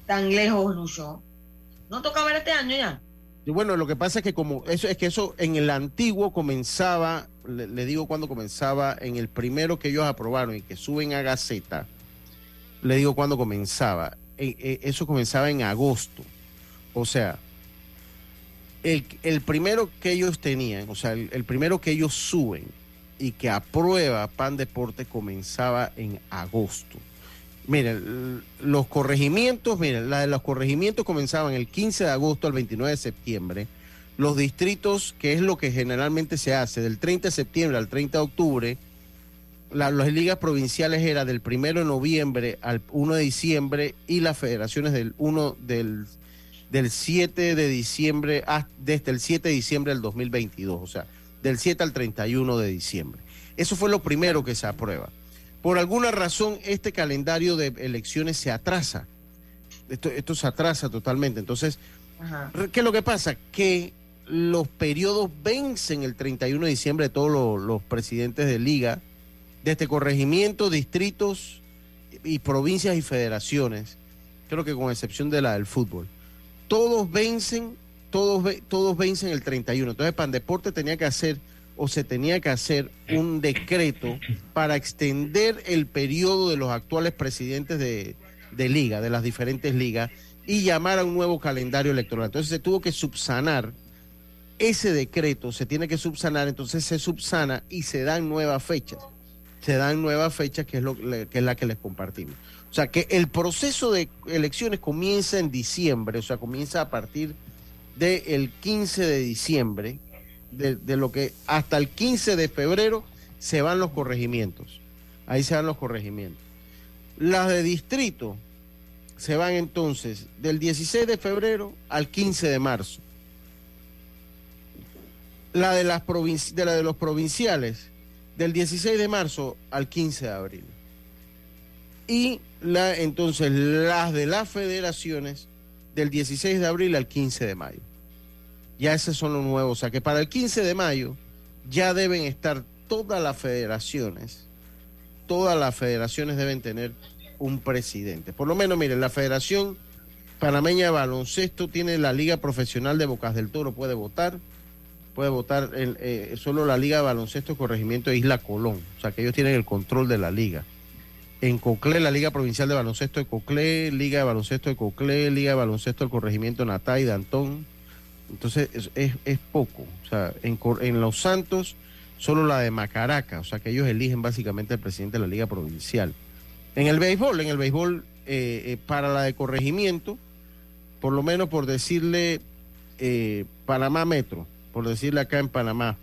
S3: tan lejos, Lucho? ¿No toca ver este año ya?
S1: Bueno, lo que pasa es que como eso es que eso en el antiguo comenzaba le, digo cuando comenzaba, en el primero que ellos aprobaron y que suben a Gaceta, le digo cuando comenzaba. E, e, eso comenzaba en agosto. O sea, el, primero que ellos tenían, o sea, el, primero que ellos suben y que aprueba Pan Deporte comenzaba en agosto. Miren, los corregimientos, miren, la de los corregimientos comenzaban el 15 de agosto al 29 de septiembre los distritos, que es lo que generalmente se hace, del 30 de septiembre al 30 de octubre, las ligas provinciales era del 1 de noviembre al 1 de diciembre y las federaciones del 1 del, del 7 de diciembre, desde el 7 de diciembre del 2022, o sea, del 7 al 31 de diciembre. Eso fue lo primero que se aprueba. Por alguna razón, este calendario de elecciones se atrasa. Esto, esto se atrasa totalmente. Entonces, ¿qué es lo que pasa? Que los periodos vencen el 31 de diciembre de todos los, presidentes de liga, desde corregimientos, distritos y provincias y federaciones, creo que con excepción de la del fútbol. Todos vencen, todos, todos vencen el 31. Entonces Pandeporte tenía que hacer o se tenía que hacer un decreto para extender el periodo de los actuales presidentes de, de liga, de las diferentes ligas, y llamar a un nuevo calendario electoral. Entonces se tuvo que subsanar ese decreto se tiene que subsanar, entonces se subsana y se dan nuevas fechas. Se dan nuevas fechas, que es, lo, que es la que les compartimos. O sea, que el proceso de elecciones comienza en diciembre, o sea, comienza a partir del 15 de diciembre, de, lo que hasta el 15 de febrero se van los corregimientos. Ahí se van los corregimientos. Las de distrito se van entonces del 16 de febrero al 15 de marzo la de, las de la de los provinciales del 16 de marzo al 15 de abril. Y la, entonces las de las federaciones del 16 de abril al 15 de mayo. Ya esos son los nuevos. O sea que para el 15 de mayo ya deben estar todas las federaciones, todas las federaciones deben tener un presidente. Por lo menos, miren, la Federación Panameña de Baloncesto tiene la Liga Profesional de Bocas del Toro, puede votar, puede votar eh, solo la Liga de Baloncesto Corregimiento de Isla Colón, o sea que ellos tienen el control de la liga. En Coclé, la Liga Provincial de Baloncesto de Coclé, Liga de Baloncesto de Coclé, Liga de Baloncesto del Corregimiento Natay de Antón. Entonces es, es, poco. O sea, en, en Los Santos, solo la de Macaraca, o sea que ellos eligen básicamente al presidente de la Liga Provincial. En el béisbol, en el béisbol, eh, eh, para la de corregimiento, por lo menos por decirle eh, Panamá Metro, por decirle acá en Panamá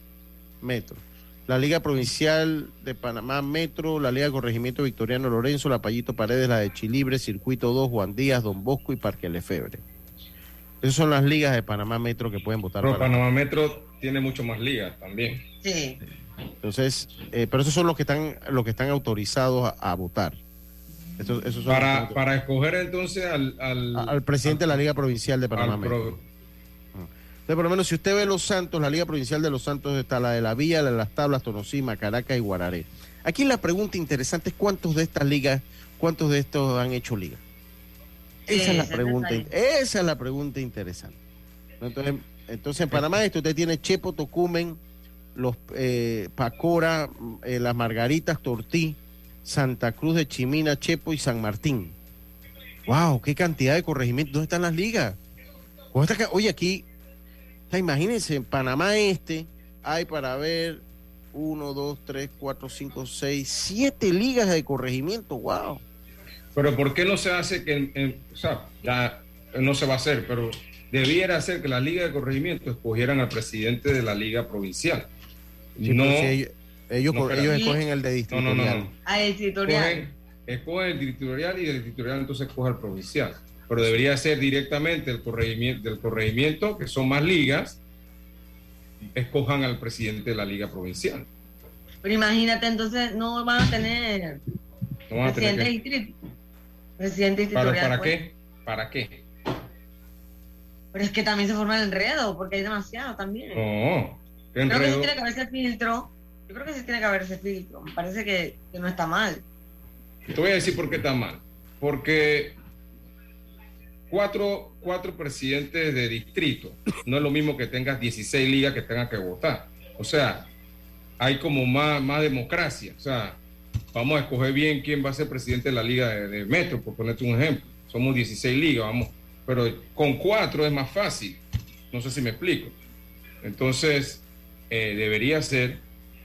S1: Metro. La Liga Provincial de Panamá Metro, la Liga de Corregimiento Victoriano Lorenzo, la Payito Paredes, la de Chilibre, Circuito 2, Juan Díaz, Don Bosco y Parque Lefebre. Esas son las ligas de Panamá Metro que pueden votar
S4: Pero
S1: para-
S4: Panamá Metro tiene mucho más ligas también.
S3: Sí.
S1: Entonces, eh, pero esos son los que están, los que están autorizados a, a votar. Esos, esos son los que
S4: Para, escoger entonces al, al,
S1: al presidente de la Liga Provincial de Panamá.
S4: pro-
S1: Metro. Entonces, por lo menos, si usted ve Los Santos, la Liga Provincial de Los Santos está la de la Villa, la de las Tablas, Tonosí, Caracas y Guararé. Aquí la pregunta interesante es cuántos de estas ligas, cuántos de estos han hecho liga. Esa es la pregunta, esa es la pregunta interesante. Entonces, entonces en Panamá esto usted tiene Chepo, Tocumen, los eh, Pacora, eh, las Margaritas, Tortí, Santa Cruz de Chimina, Chepo y San Martín. Wow, qué cantidad de corregimientos. ¿Dónde están las ligas? ¿Dónde está ca- Oye, aquí, imagínense, en Panamá Este hay para ver uno, dos, tres, cuatro, cinco, seis, siete ligas de corregimiento. Wow.
S4: Pero ¿por qué no se hace que, en- en- o sea, ya no se va a hacer, pero debiera ser que la Liga de Corregimiento escogieran al presidente de la Liga Provincial?
S1: Sí,
S4: no,
S1: pero si ellos, ellos,
S4: no,
S1: escogen el de
S4: no,
S1: distribuidor.
S4: no, no, no.
S3: A editorial.
S4: Escogen, escogen el territorial y del territorial entonces escoge el provincial. Pero debería ser directamente el corregimiento, del corregimiento, que son más ligas, escojan al presidente de la Liga Provincial.
S3: Pero imagínate, entonces no van a tener
S4: No van a tener
S3: presidente
S4: que-
S3: distrito. Presidente
S4: ¿Para. ¿para
S3: pues.
S4: qué? ¿Para qué?
S3: Pero es que también se forma el enredo, porque hay demasiado también.
S4: No. ¿qué
S3: Creo que sí tiene que haber ese filtro. Yo creo que sí tiene que haber ese filtro. Me parece que, que no está mal.
S4: Te voy a decir por qué está mal. Porque cuatro, cuatro presidentes de distrito no es lo mismo que tengas 16 ligas que tengas que votar. O sea, hay como más, más democracia. O sea, vamos a escoger bien quién va a ser presidente de la liga de, de Metro, por ponerte un ejemplo. Somos 16 ligas, vamos. Pero con cuatro es más fácil. No sé si me explico. Entonces, eh, debería ser,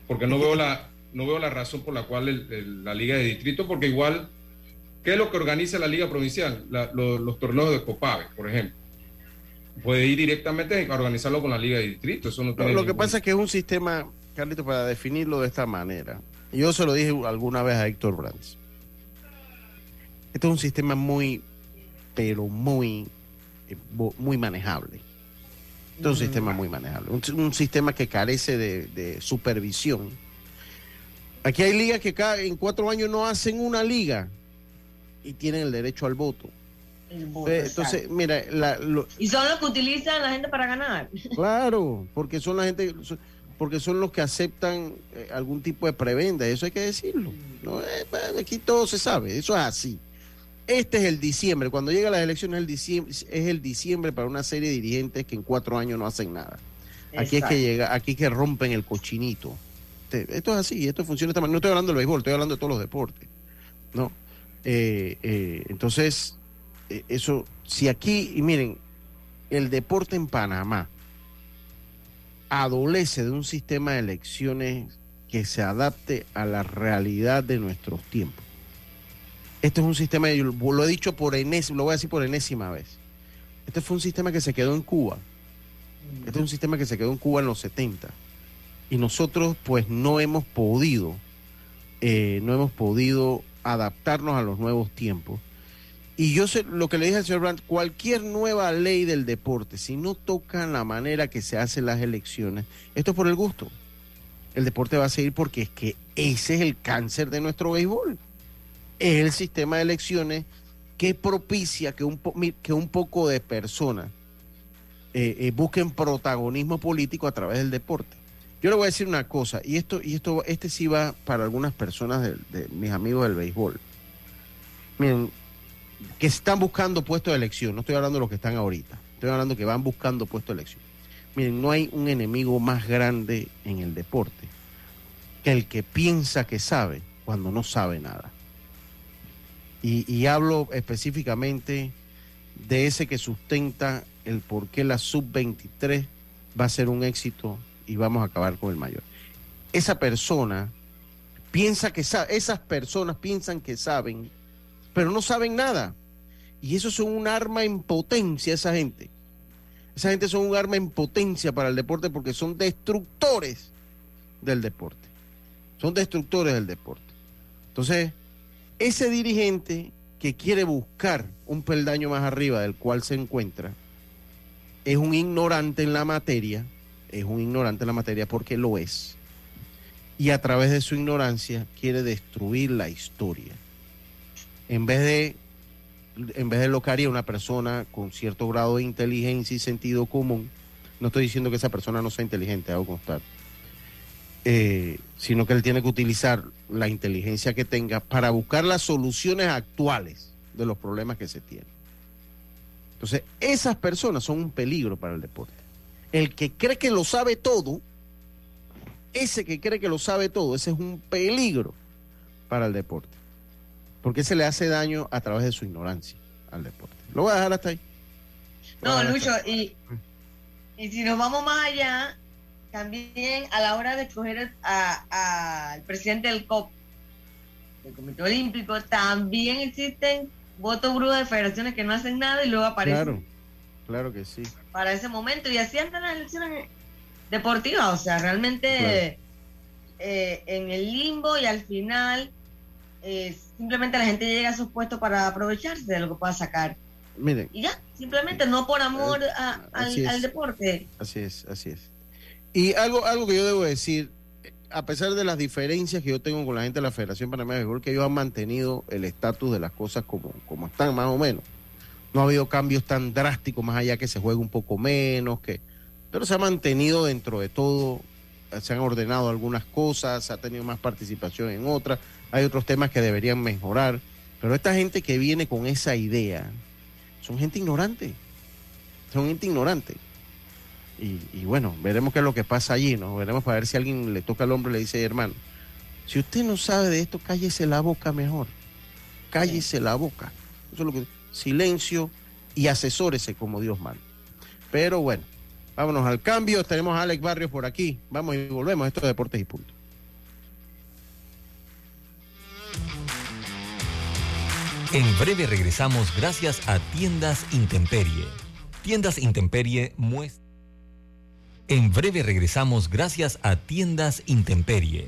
S4: porque no veo la, no veo la razón por la cual el- el- la liga de distrito, porque igual, ¿qué es lo que organiza la liga provincial? La- lo- los torneos de Copave, por ejemplo. Puede ir directamente a organizarlo con la liga de distrito. Eso no
S1: Lo,
S4: tiene
S1: lo que
S4: ningún-
S1: pasa es que es un sistema, Carlito, para definirlo de esta manera. Yo se lo dije alguna vez a Héctor Brands. Este es un sistema muy, pero muy, eh, muy manejable. Este es un sistema muy manejable. Un, un sistema que carece de, de supervisión. Aquí hay ligas que cada, en cuatro años no hacen una liga y tienen el derecho al voto.
S3: El voto,
S1: Eh, Entonces, mira, la- lo-
S3: Y son los que utilizan la gente para ganar.
S1: Claro, porque son la gente, son- porque son los que aceptan eh, algún tipo de prebenda, eso hay que decirlo. No, Eh, bueno, aquí todo se sabe, eso es así. Este es el diciembre, cuando llega las elecciones el diciembre, es el diciembre para una serie de dirigentes que en cuatro años no hacen nada. Aquí es que llega, aquí es que rompen el cochinito. Esto es así, esto funciona de esta manera. No estoy hablando del béisbol, estoy hablando de todos los deportes. ¿no? Eh, eh, entonces, eh, eso, si aquí, y miren, el deporte en Panamá adolece de un sistema de elecciones que se adapte a la realidad de nuestros tiempos. Este es un sistema, lo he dicho por enésima, lo voy a decir por enésima vez. Este fue un sistema que se quedó en Cuba. Este es un sistema que se quedó en Cuba en los 70. Y nosotros pues no hemos podido, eh, no hemos podido adaptarnos a los nuevos tiempos. Y yo sé lo que le dije al señor Brandt, cualquier nueva ley del deporte, si no toca la manera que se hacen las elecciones, esto es por el gusto. El deporte va a seguir porque es que ese es el cáncer de nuestro béisbol. Es el sistema de elecciones que propicia que un, que un poco de personas eh, eh, busquen protagonismo político a través del deporte. Yo le voy a decir una cosa, y esto, y esto, este sí va para algunas personas de mis amigos del béisbol. Miren, que están buscando puestos de elección, no estoy hablando de los que están ahorita, estoy hablando que van buscando puestos de elección. Miren, no hay un enemigo más grande en el deporte que el que piensa que sabe cuando no sabe nada. Y, hablo específicamente de ese que sustenta el por qué la sub-23 va a ser un éxito y vamos a acabar con el mayor. Esa persona piensa que sabe, esas personas piensan que saben, pero no saben nada. Y eso son un arma en potencia, esa gente. Esa gente son un arma en potencia para el deporte porque son destructores del deporte. Son destructores del deporte. Entonces, ese dirigente que quiere buscar un peldaño más arriba del cual se encuentra, es un ignorante en la materia, es un ignorante en la materia porque lo es. Y a través de su ignorancia quiere destruir la historia. En vez de, en vez de lo que haría una persona con cierto grado de inteligencia y sentido común, no estoy diciendo que esa persona no sea inteligente, hago constar, eh, sino que él tiene que utilizar la inteligencia que tenga para buscar las soluciones actuales de los problemas que se tienen. Entonces, esas personas son un peligro para el deporte. El que cree que lo sabe todo, ese que cree que lo sabe todo, ese es un peligro para el deporte. Porque se le hace daño a través de su ignorancia al deporte. Lo voy a dejar hasta ahí.
S3: No, Lucho, y, y si nos vamos más allá, también a la hora de escoger al presidente del COP, del Comité Olímpico, también existen votos brutos de federaciones que no hacen nada y luego aparecen.
S1: Claro, claro que sí.
S3: Para ese momento, y así andan las elecciones deportivas, o sea, realmente eh, en el limbo y al final eh, simplemente la gente llega a sus puestos para aprovecharse de lo que pueda sacar.
S1: Miren.
S3: Y ya, simplemente no por amor
S1: Eh,
S3: a- al,
S1: así es.
S3: al deporte.
S1: Así es, así es. Y algo, algo que yo debo decir, a pesar de las diferencias que yo tengo con la gente de la Federación Panameña de Béisbol, que ellos han mantenido el estatus de las cosas como, como están, más o menos. No ha habido cambios tan drásticos, más allá que se juegue un poco menos, que pero se ha mantenido dentro de todo, eh, se han ordenado algunas cosas, ha tenido más participación en otras, hay otros temas que deberían mejorar, pero esta gente que viene con esa idea, son gente ignorante, son gente ignorante. Y, y bueno, veremos qué es lo que pasa allí, ¿no? Veremos para ver si alguien le toca al hombre y le dice, hermano, si usted no sabe de esto, cállese la boca mejor. Cállese la boca. Eso es lo que silencio y asesórese como Dios manda. Pero bueno, vámonos al cambio. Tenemos a Alex Barrios por aquí. Vamos y volvemos. Esto es Deportes y Punto.
S2: En breve regresamos gracias a Tiendas Intemperie. Tiendas Intemperie muestra... En breve regresamos gracias a Tiendas Intemperie.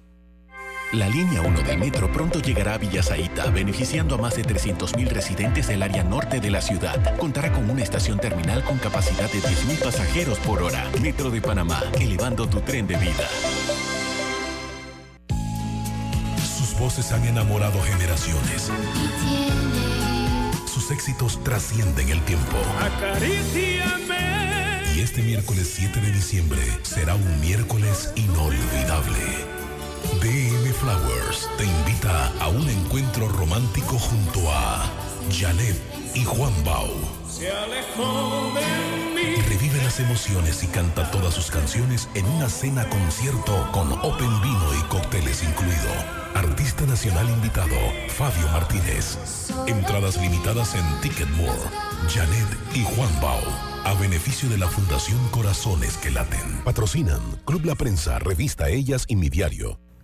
S10: La línea 1 del metro pronto llegará a Villasaita, beneficiando a más de 300.000 residentes del área norte de la ciudad. Contará con una estación terminal con capacidad de 10.000 pasajeros por hora. Metro de Panamá, elevando tu tren de vida.
S9: Sus voces han enamorado generaciones. Sus éxitos trascienden el tiempo. Y este miércoles 7 de diciembre será un miércoles inolvidable. DM Flowers te invita a un encuentro romántico junto a Janet y Juan Bau. Revive las emociones y canta todas sus canciones en una cena concierto con Open Vino y cócteles incluido. Artista nacional invitado, Fabio Martínez. Entradas limitadas en Ticketmore. Janet y Juan Bau. A beneficio de la Fundación Corazones que Laten. Patrocinan Club La Prensa, Revista Ellas y Mi Diario.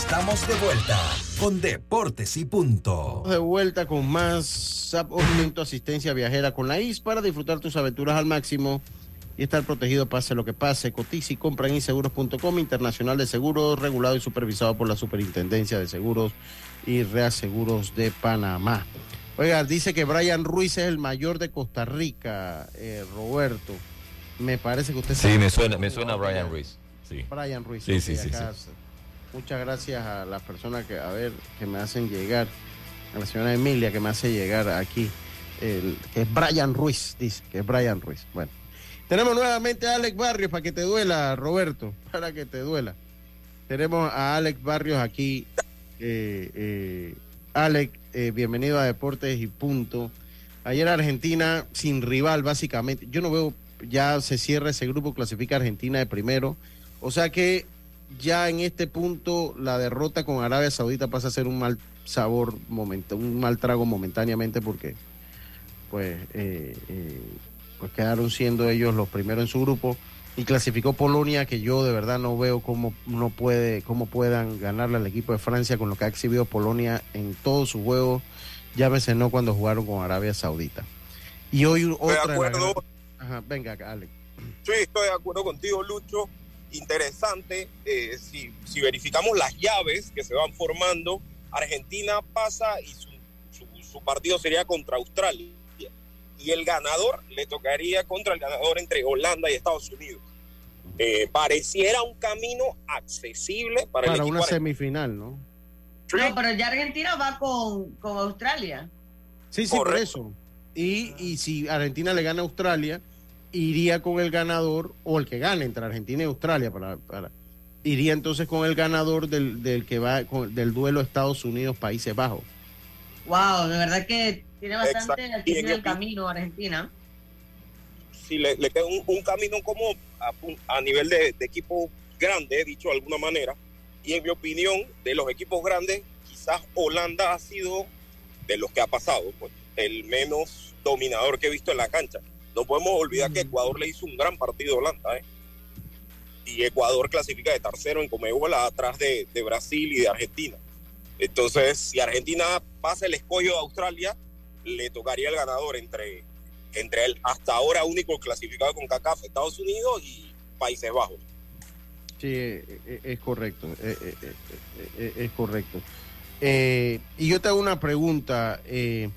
S5: Estamos de vuelta con Deportes y Punto.
S1: De vuelta con más SAP Aumento Asistencia Viajera con la IS para disfrutar tus aventuras al máximo y estar protegido pase lo que pase. Cotiza y compra en inseguros.com, internacional de seguros, regulado y supervisado por la Superintendencia de Seguros y Reaseguros de Panamá. Oiga, dice que Brian Ruiz es el mayor de Costa Rica, eh, Roberto. Me parece que usted
S6: Sí, me suena, me suena Brian Ruiz. Sí.
S1: Brian Ruiz.
S6: Sí,
S1: ok,
S6: sí, sí,
S1: acá Muchas gracias a las personas que, a ver, que me hacen llegar, a la señora Emilia que me hace llegar aquí, el, que es Brian Ruiz, dice, que es Brian Ruiz. Bueno, tenemos nuevamente a Alex Barrios para que te duela, Roberto, para que te duela. Tenemos a Alex Barrios aquí. Eh, eh, Alex, eh, bienvenido a Deportes y Punto. Ayer Argentina sin rival, básicamente. Yo no veo, ya se cierra ese grupo, clasifica Argentina de primero. O sea que ya en este punto la derrota con Arabia Saudita pasa a ser un mal sabor, momento, un mal trago momentáneamente porque pues, eh, eh, pues quedaron siendo ellos los primeros en su grupo y clasificó Polonia que yo de verdad no veo cómo no puede cómo puedan ganarle al equipo de Francia con lo que ha exhibido Polonia en todos sus juegos llámese no cuando jugaron con Arabia Saudita y hoy otra de
S11: acuerdo.
S1: Ajá, venga Alex
S11: Sí, estoy de acuerdo contigo, Lucho. Interesante. eh, si, si verificamos las llaves que se van formando, Argentina pasa y su, su- su partido sería contra Australia. Y el ganador le tocaría contra el ganador entre Holanda y Estados Unidos. Eh, pareciera un camino accesible para,
S1: para
S11: el equipo
S1: una semifinal ¿no?
S3: No, pero ya Argentina va con, con Australia.
S1: Sí, sí, por eso. Y, y si Argentina le gana a Australia, iría con el ganador, o el que gane entre Argentina y Australia, para, para- iría entonces con el ganador del, del que va con- del duelo Estados Unidos-Países Bajos.
S3: Wow, de verdad que tiene bastante
S11: en
S3: el camino Argentina.
S11: si le, le queda un, un camino como a nivel de, de equipo grande, dicho de alguna manera. Y en mi opinión, de los equipos grandes, quizás Holanda ha sido, de los que ha pasado, pues, el menos dominador que he visto en la cancha. No podemos olvidar que Ecuador le hizo un gran partido a Holanda, ¿eh? Y Ecuador clasifica de tercero en Comebol atrás de, de Brasil y de Argentina. Entonces, si Argentina pasa el escollo de Australia, le tocaría el ganador entre, entre el hasta ahora único clasificado con CACAF, Estados Unidos y Países Bajos.
S1: Sí, eh, eh, es correcto, eh, es correcto. Eh, y yo te hago una pregunta. eh,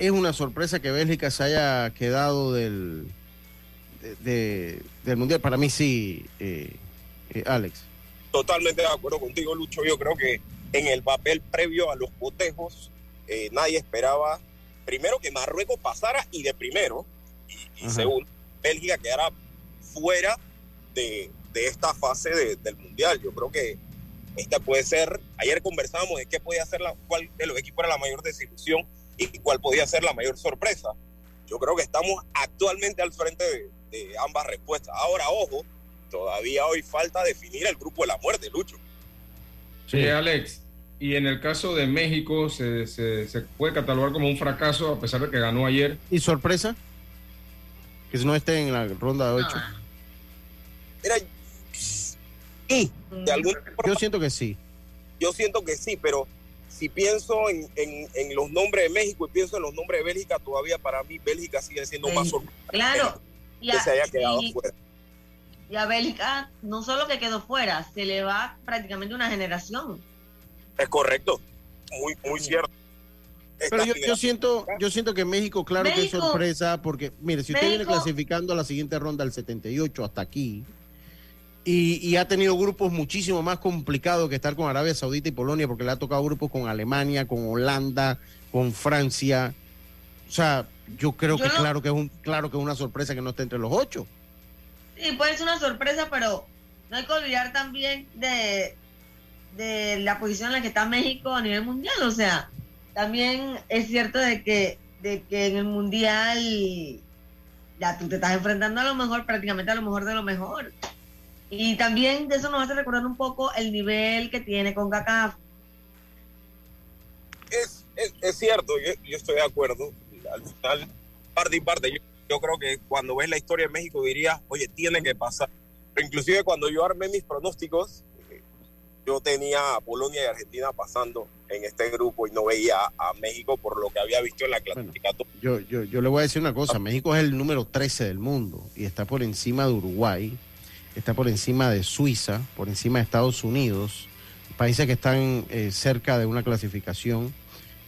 S1: ¿Es una sorpresa que Bélgica se haya quedado del, de- de- del Mundial? Para mí sí, eh, eh, Alex.
S11: Totalmente de acuerdo contigo, Lucho. Yo creo que en el papel previo a los cotejos, eh, nadie esperaba, primero, que Marruecos pasara y de primero, y, y segundo, Bélgica quedara fuera de, de esta fase de- del Mundial. Yo creo que esta puede ser, ayer conversábamos de qué podía ser la, cuál de los equipos era la mayor desilusión y cuál podía ser la mayor sorpresa. Yo creo que estamos actualmente al frente de, de ambas respuestas. Ahora, ojo, todavía hoy falta definir el grupo de la muerte, Lucho.
S4: Sí, Alex. Y en el caso de México, se, se, se puede catalogar como un fracaso a pesar de que ganó ayer.
S1: ¿Y sorpresa? Que no esté en la ronda de 8.
S11: Mira, sí, de alguna
S1: Yo siento que sí.
S11: yo siento que sí, pero si pienso en, en- en los nombres de México y pienso en los nombres de Bélgica, todavía para mí Bélgica sigue siendo más sorpresa
S3: Claro. Y
S11: que
S3: a,
S11: se haya quedado
S3: y-
S11: fuera.
S3: y a Bélgica no solo que quedó fuera, se le va prácticamente una generación.
S11: Es correcto, muy, muy cierto.
S1: Pero yo, yo siento, yo siento que México, claro que es sorpresa, porque mire, si usted viene clasificando a la siguiente ronda del 78 hasta aquí, y, y ha tenido grupos muchísimo más complicados que estar con Arabia Saudita y Polonia, porque le ha tocado grupos con Alemania, con Holanda, con Francia. O sea, yo creo
S3: Yo
S1: que
S3: no-
S1: claro que es un, claro que es una sorpresa que no esté entre los ocho.
S3: Sí, puede ser una sorpresa, pero no hay que olvidar también de, de la posición en la que está México a nivel mundial. O sea, también es cierto de que, de que en el mundial ya tú te estás enfrentando a lo mejor, prácticamente a lo mejor de lo mejor. Y también de eso nos hace recordar un poco el nivel que tiene con CACAF.
S11: Es, es, es cierto, yo, yo estoy de acuerdo. Al final, parte y parte, yo, yo creo que cuando ves la historia de México dirías, oye, tiene que pasar. Pero inclusive cuando yo armé mis pronósticos, eh, yo tenía a Polonia y Argentina pasando en este grupo y no veía a México por lo que había visto en la clasificatoria.
S1: Yo, yo, yo le voy a decir una cosa, México es el número 13 del mundo y está por encima de Uruguay, está por encima de Suiza, por encima de Estados Unidos, países que están eh, cerca de una clasificación,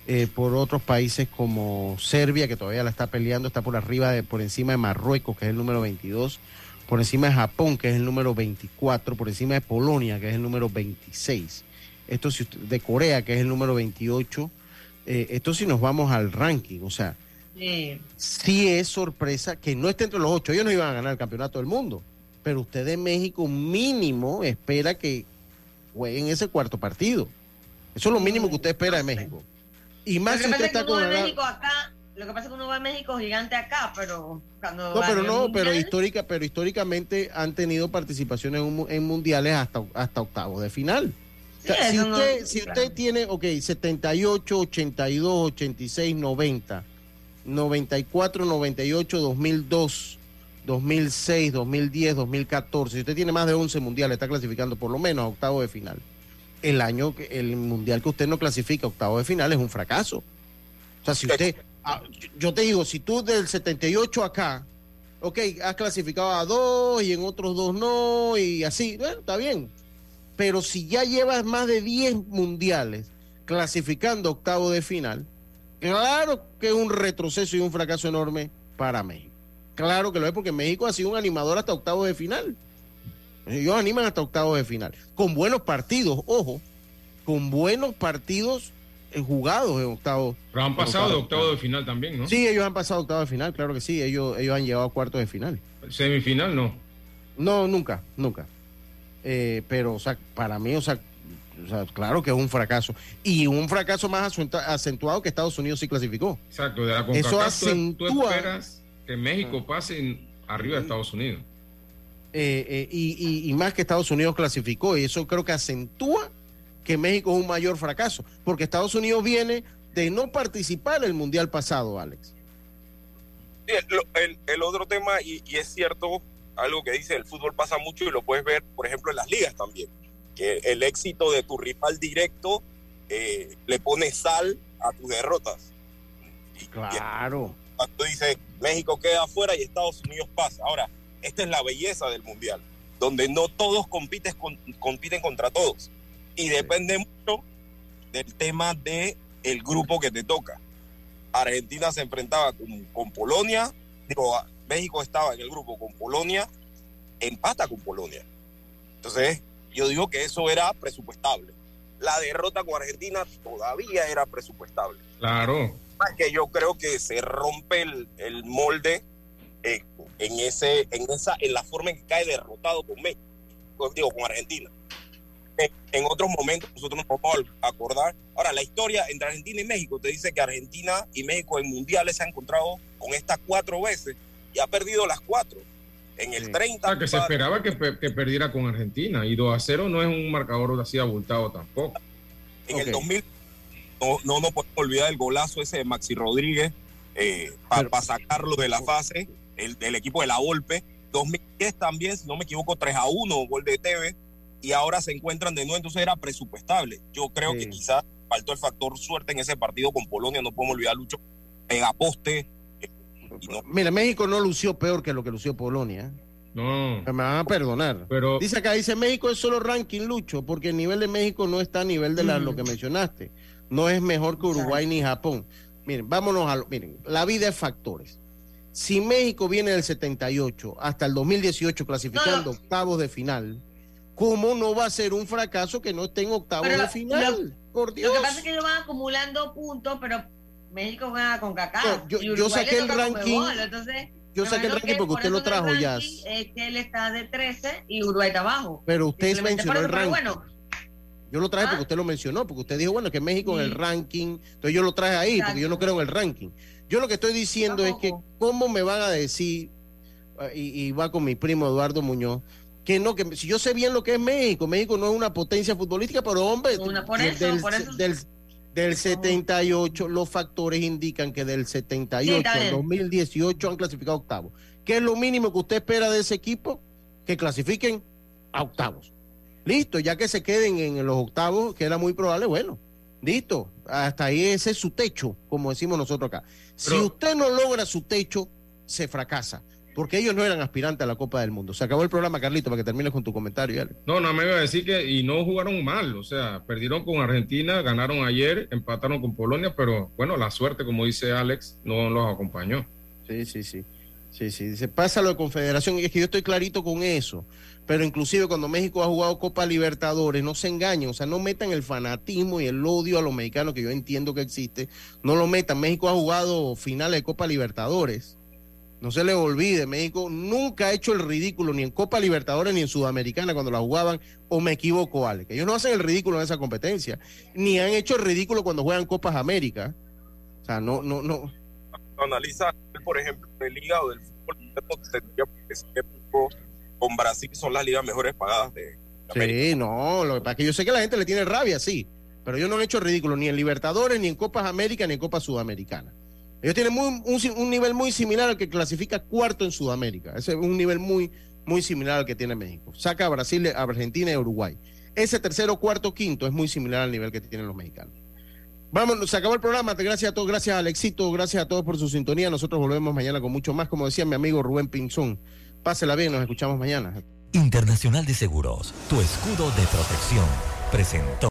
S1: eh, por otros países como Serbia, que todavía la está peleando, está por arriba, de, por encima de Marruecos, que es el número 22, por encima de Japón, que es el número 24, por encima de Polonia, que es el número 26. Esto si usted- de Corea, que es el número 28. Eh, esto si nos vamos al ranking, o sea,
S3: Sí.
S1: sí es sorpresa que no esté entre los ocho. Ellos no iban a ganar el campeonato del mundo, pero usted de México mínimo espera que jueguen ese cuarto partido. Eso es lo mínimo que usted espera de México. Y más si
S3: que
S1: usted está
S3: uno
S1: con
S3: México acá, lo que pasa es que uno ve México gigante acá, pero cuando
S1: No,
S3: va
S1: pero
S3: a
S1: no, pero
S3: mundial,
S1: histórica, pero históricamente han tenido participaciones en, en mundiales hasta, hasta octavos de final. O sea,
S3: Sí,
S1: si
S3: eso no-
S1: usted, si
S3: claro.
S1: usted tiene, ok, 78, 82, 86, 90, 94, 98, 2002, 2006, 2010, 2014, si usted tiene más de 11 mundiales, está clasificando por lo menos a octavos de final. El año, el mundial que usted no clasifica a octavos de final es un fracaso. O sea, si usted, ah, yo te digo, si tú del 78 acá, ok, has clasificado a dos y en otros dos no, y así, bueno, está bien. Pero si ya llevas más de 10 mundiales clasificando a octavo de final, claro que es un retroceso y un fracaso enorme para México. Claro que lo es porque México ha sido un animador hasta octavo de final. Ellos animan hasta octavos de final. Con buenos partidos, ojo, con buenos partidos eh, jugados en octavos.
S4: Pero han pasado de octavo de final también, ¿no?
S1: Sí, ellos han pasado a octavo de final, claro que sí. Ellos, ellos han llegado a cuartos de final.
S4: Semifinal no.
S1: No, nunca, nunca. Eh, pero, o sea, para mí, o sea, o sea, claro que es un fracaso. Y un fracaso más acentua- acentuado que Estados Unidos sí clasificó.
S4: Exacto, de la
S1: Eso
S4: tú- tú,
S1: acentúa-
S4: esperas que México pase en- arriba de Estados Unidos.
S1: Eh, eh, y, y- y más que Estados Unidos clasificó. Y eso creo que acentúa que México es un mayor fracaso. Porque Estados Unidos viene de no participar en el Mundial pasado, Alex.
S11: Sí, el, el- el otro tema, y, y es cierto, algo que dice, el fútbol pasa mucho y lo puedes ver, por ejemplo, en las ligas también, que el éxito de tu rival directo eh, le pone sal a tus derrotas.
S1: Claro.
S11: Cuando dice México queda afuera y Estados Unidos pasa. Ahora, esta es la belleza del Mundial, donde no todos con- compiten contra todos. Y depende mucho del tema de el grupo que te toca. Argentina se enfrentaba con, con Polonia, digo, México estaba en el grupo con Polonia, empata con Polonia. Entonces, yo digo que eso era presupuestable. La derrota con Argentina todavía era presupuestable.
S4: Claro.
S11: Más que yo creo que se rompe el, el molde eh, en ese en esa en la forma en que cae derrotado con México digo con Argentina. En, en otros momentos nosotros nos vamos a acordar. Ahora la historia entre Argentina y México te dice que Argentina y México en mundiales se han encontrado con estas cuatro veces y ha perdido las cuatro. En el 30.
S4: que se esperaba que, que, perdiera con Argentina y 2 a 0 no es un marcador así abultado tampoco.
S11: En el 2000 no, no nos podemos olvidar el golazo ese de Maxi Rodríguez eh, para sacarlo de la fase, el del equipo de la Volpe. 2010 también, si no me equivoco, 3 a 1, gol de TV, y ahora se encuentran de nuevo, entonces era presupuestable. Yo creo que quizás faltó el factor suerte en ese partido con Polonia, no podemos olvidar Lucho, pegaposte.
S1: Eh, Mira, México no lució peor que lo que lució Polonia.
S4: No.
S1: Me van a perdonar.
S4: Pero...
S1: Dice acá, dice México es solo ranking, Lucho, porque el nivel de México no está a nivel de lo que mencionaste. No es mejor que Uruguay ni Japón. Miren, vámonos a lo, miren, la vida es factores. Si México viene del 78 hasta el 2018 clasificando octavos de final, ¿cómo no va a ser un fracaso que no esté en octavos de final? Por Dios.
S3: Lo que pasa es que ellos van acumulando puntos, pero México gana con Kaká.
S1: yo, saqué el ranking. yo saqué el ranking porque usted lo trajo ya.
S3: Es que él está de 13 y Uruguay está abajo.
S1: Pero usted mencionó el ranking. Bueno, yo lo traje porque ah. usted lo mencionó, porque usted dijo, bueno, que México en el ranking, entonces yo lo traje ahí, porque yo no creo en el ranking. Yo lo que estoy diciendo es que, ¿cómo me van a decir, ah, y, va con mi primo Eduardo Muñoz, que no, que si yo sé bien lo que es México, México no es una potencia futbolística, pero hombre, del, 78 los factores indican que del 78 al 2018 han clasificado octavos. ¿Qué es lo mínimo que usted espera de ese equipo? Que clasifiquen a octavos. Listo, ya que se queden en los octavos, que era muy probable, bueno, listo, hasta ahí ese es su techo, como decimos nosotros acá. si usted no logra su techo, se fracasa. Porque ellos no eran aspirantes a la Copa del Mundo. Se acabó el programa, Carlito, para que termines con tu comentario.
S4: No, no me iba a decir que y no jugaron mal. O sea, perdieron con Argentina, ganaron ayer, empataron con Polonia, pero bueno, la suerte, como dice Alex, no los acompañó.
S1: Sí, sí, sí. Sí, sí, se pasa lo de Confederación, y es que yo estoy clarito con eso, pero inclusive cuando México ha jugado Copa Libertadores, no se engañen, o sea, no metan el fanatismo y el odio a los mexicanos, que yo entiendo que existe, no lo metan, México ha jugado finales de Copa Libertadores, no se les olvide, México nunca ha hecho el ridículo ni en Copa Libertadores ni en Sudamericana cuando la jugaban, o me equivoco, Ale, que ellos no hacen el ridículo en esa competencia, ni han hecho el ridículo cuando juegan Copas América, o sea, no, no, no.
S11: Analiza, por ejemplo, de liga o del fútbol, con Brasil son las ligas mejores pagadas de
S1: América. Sí, no, lo que pasa es que yo sé que la gente le tiene rabia, sí, pero ellos no han hecho ridículo ni en Libertadores, ni en Copas América, ni en Copas Sudamericana. Ellos tienen un, nivel muy similar al que clasifica cuarto en Sudamérica. Ese es un nivel muy, muy similar al que tiene México. Saca a Brasil, a Argentina y a Uruguay. Ese tercero, cuarto, quinto es muy similar al nivel que tienen los mexicanos. Vamos, se acabó el programa. Gracias a todos, gracias Alexito, gracias a todos por su sintonía. Nosotros volvemos mañana con mucho más, como decía mi amigo Rubén Pinzón. Pásela bien, nos escuchamos mañana.
S2: Internacional de Seguros, tu escudo de protección, presentó.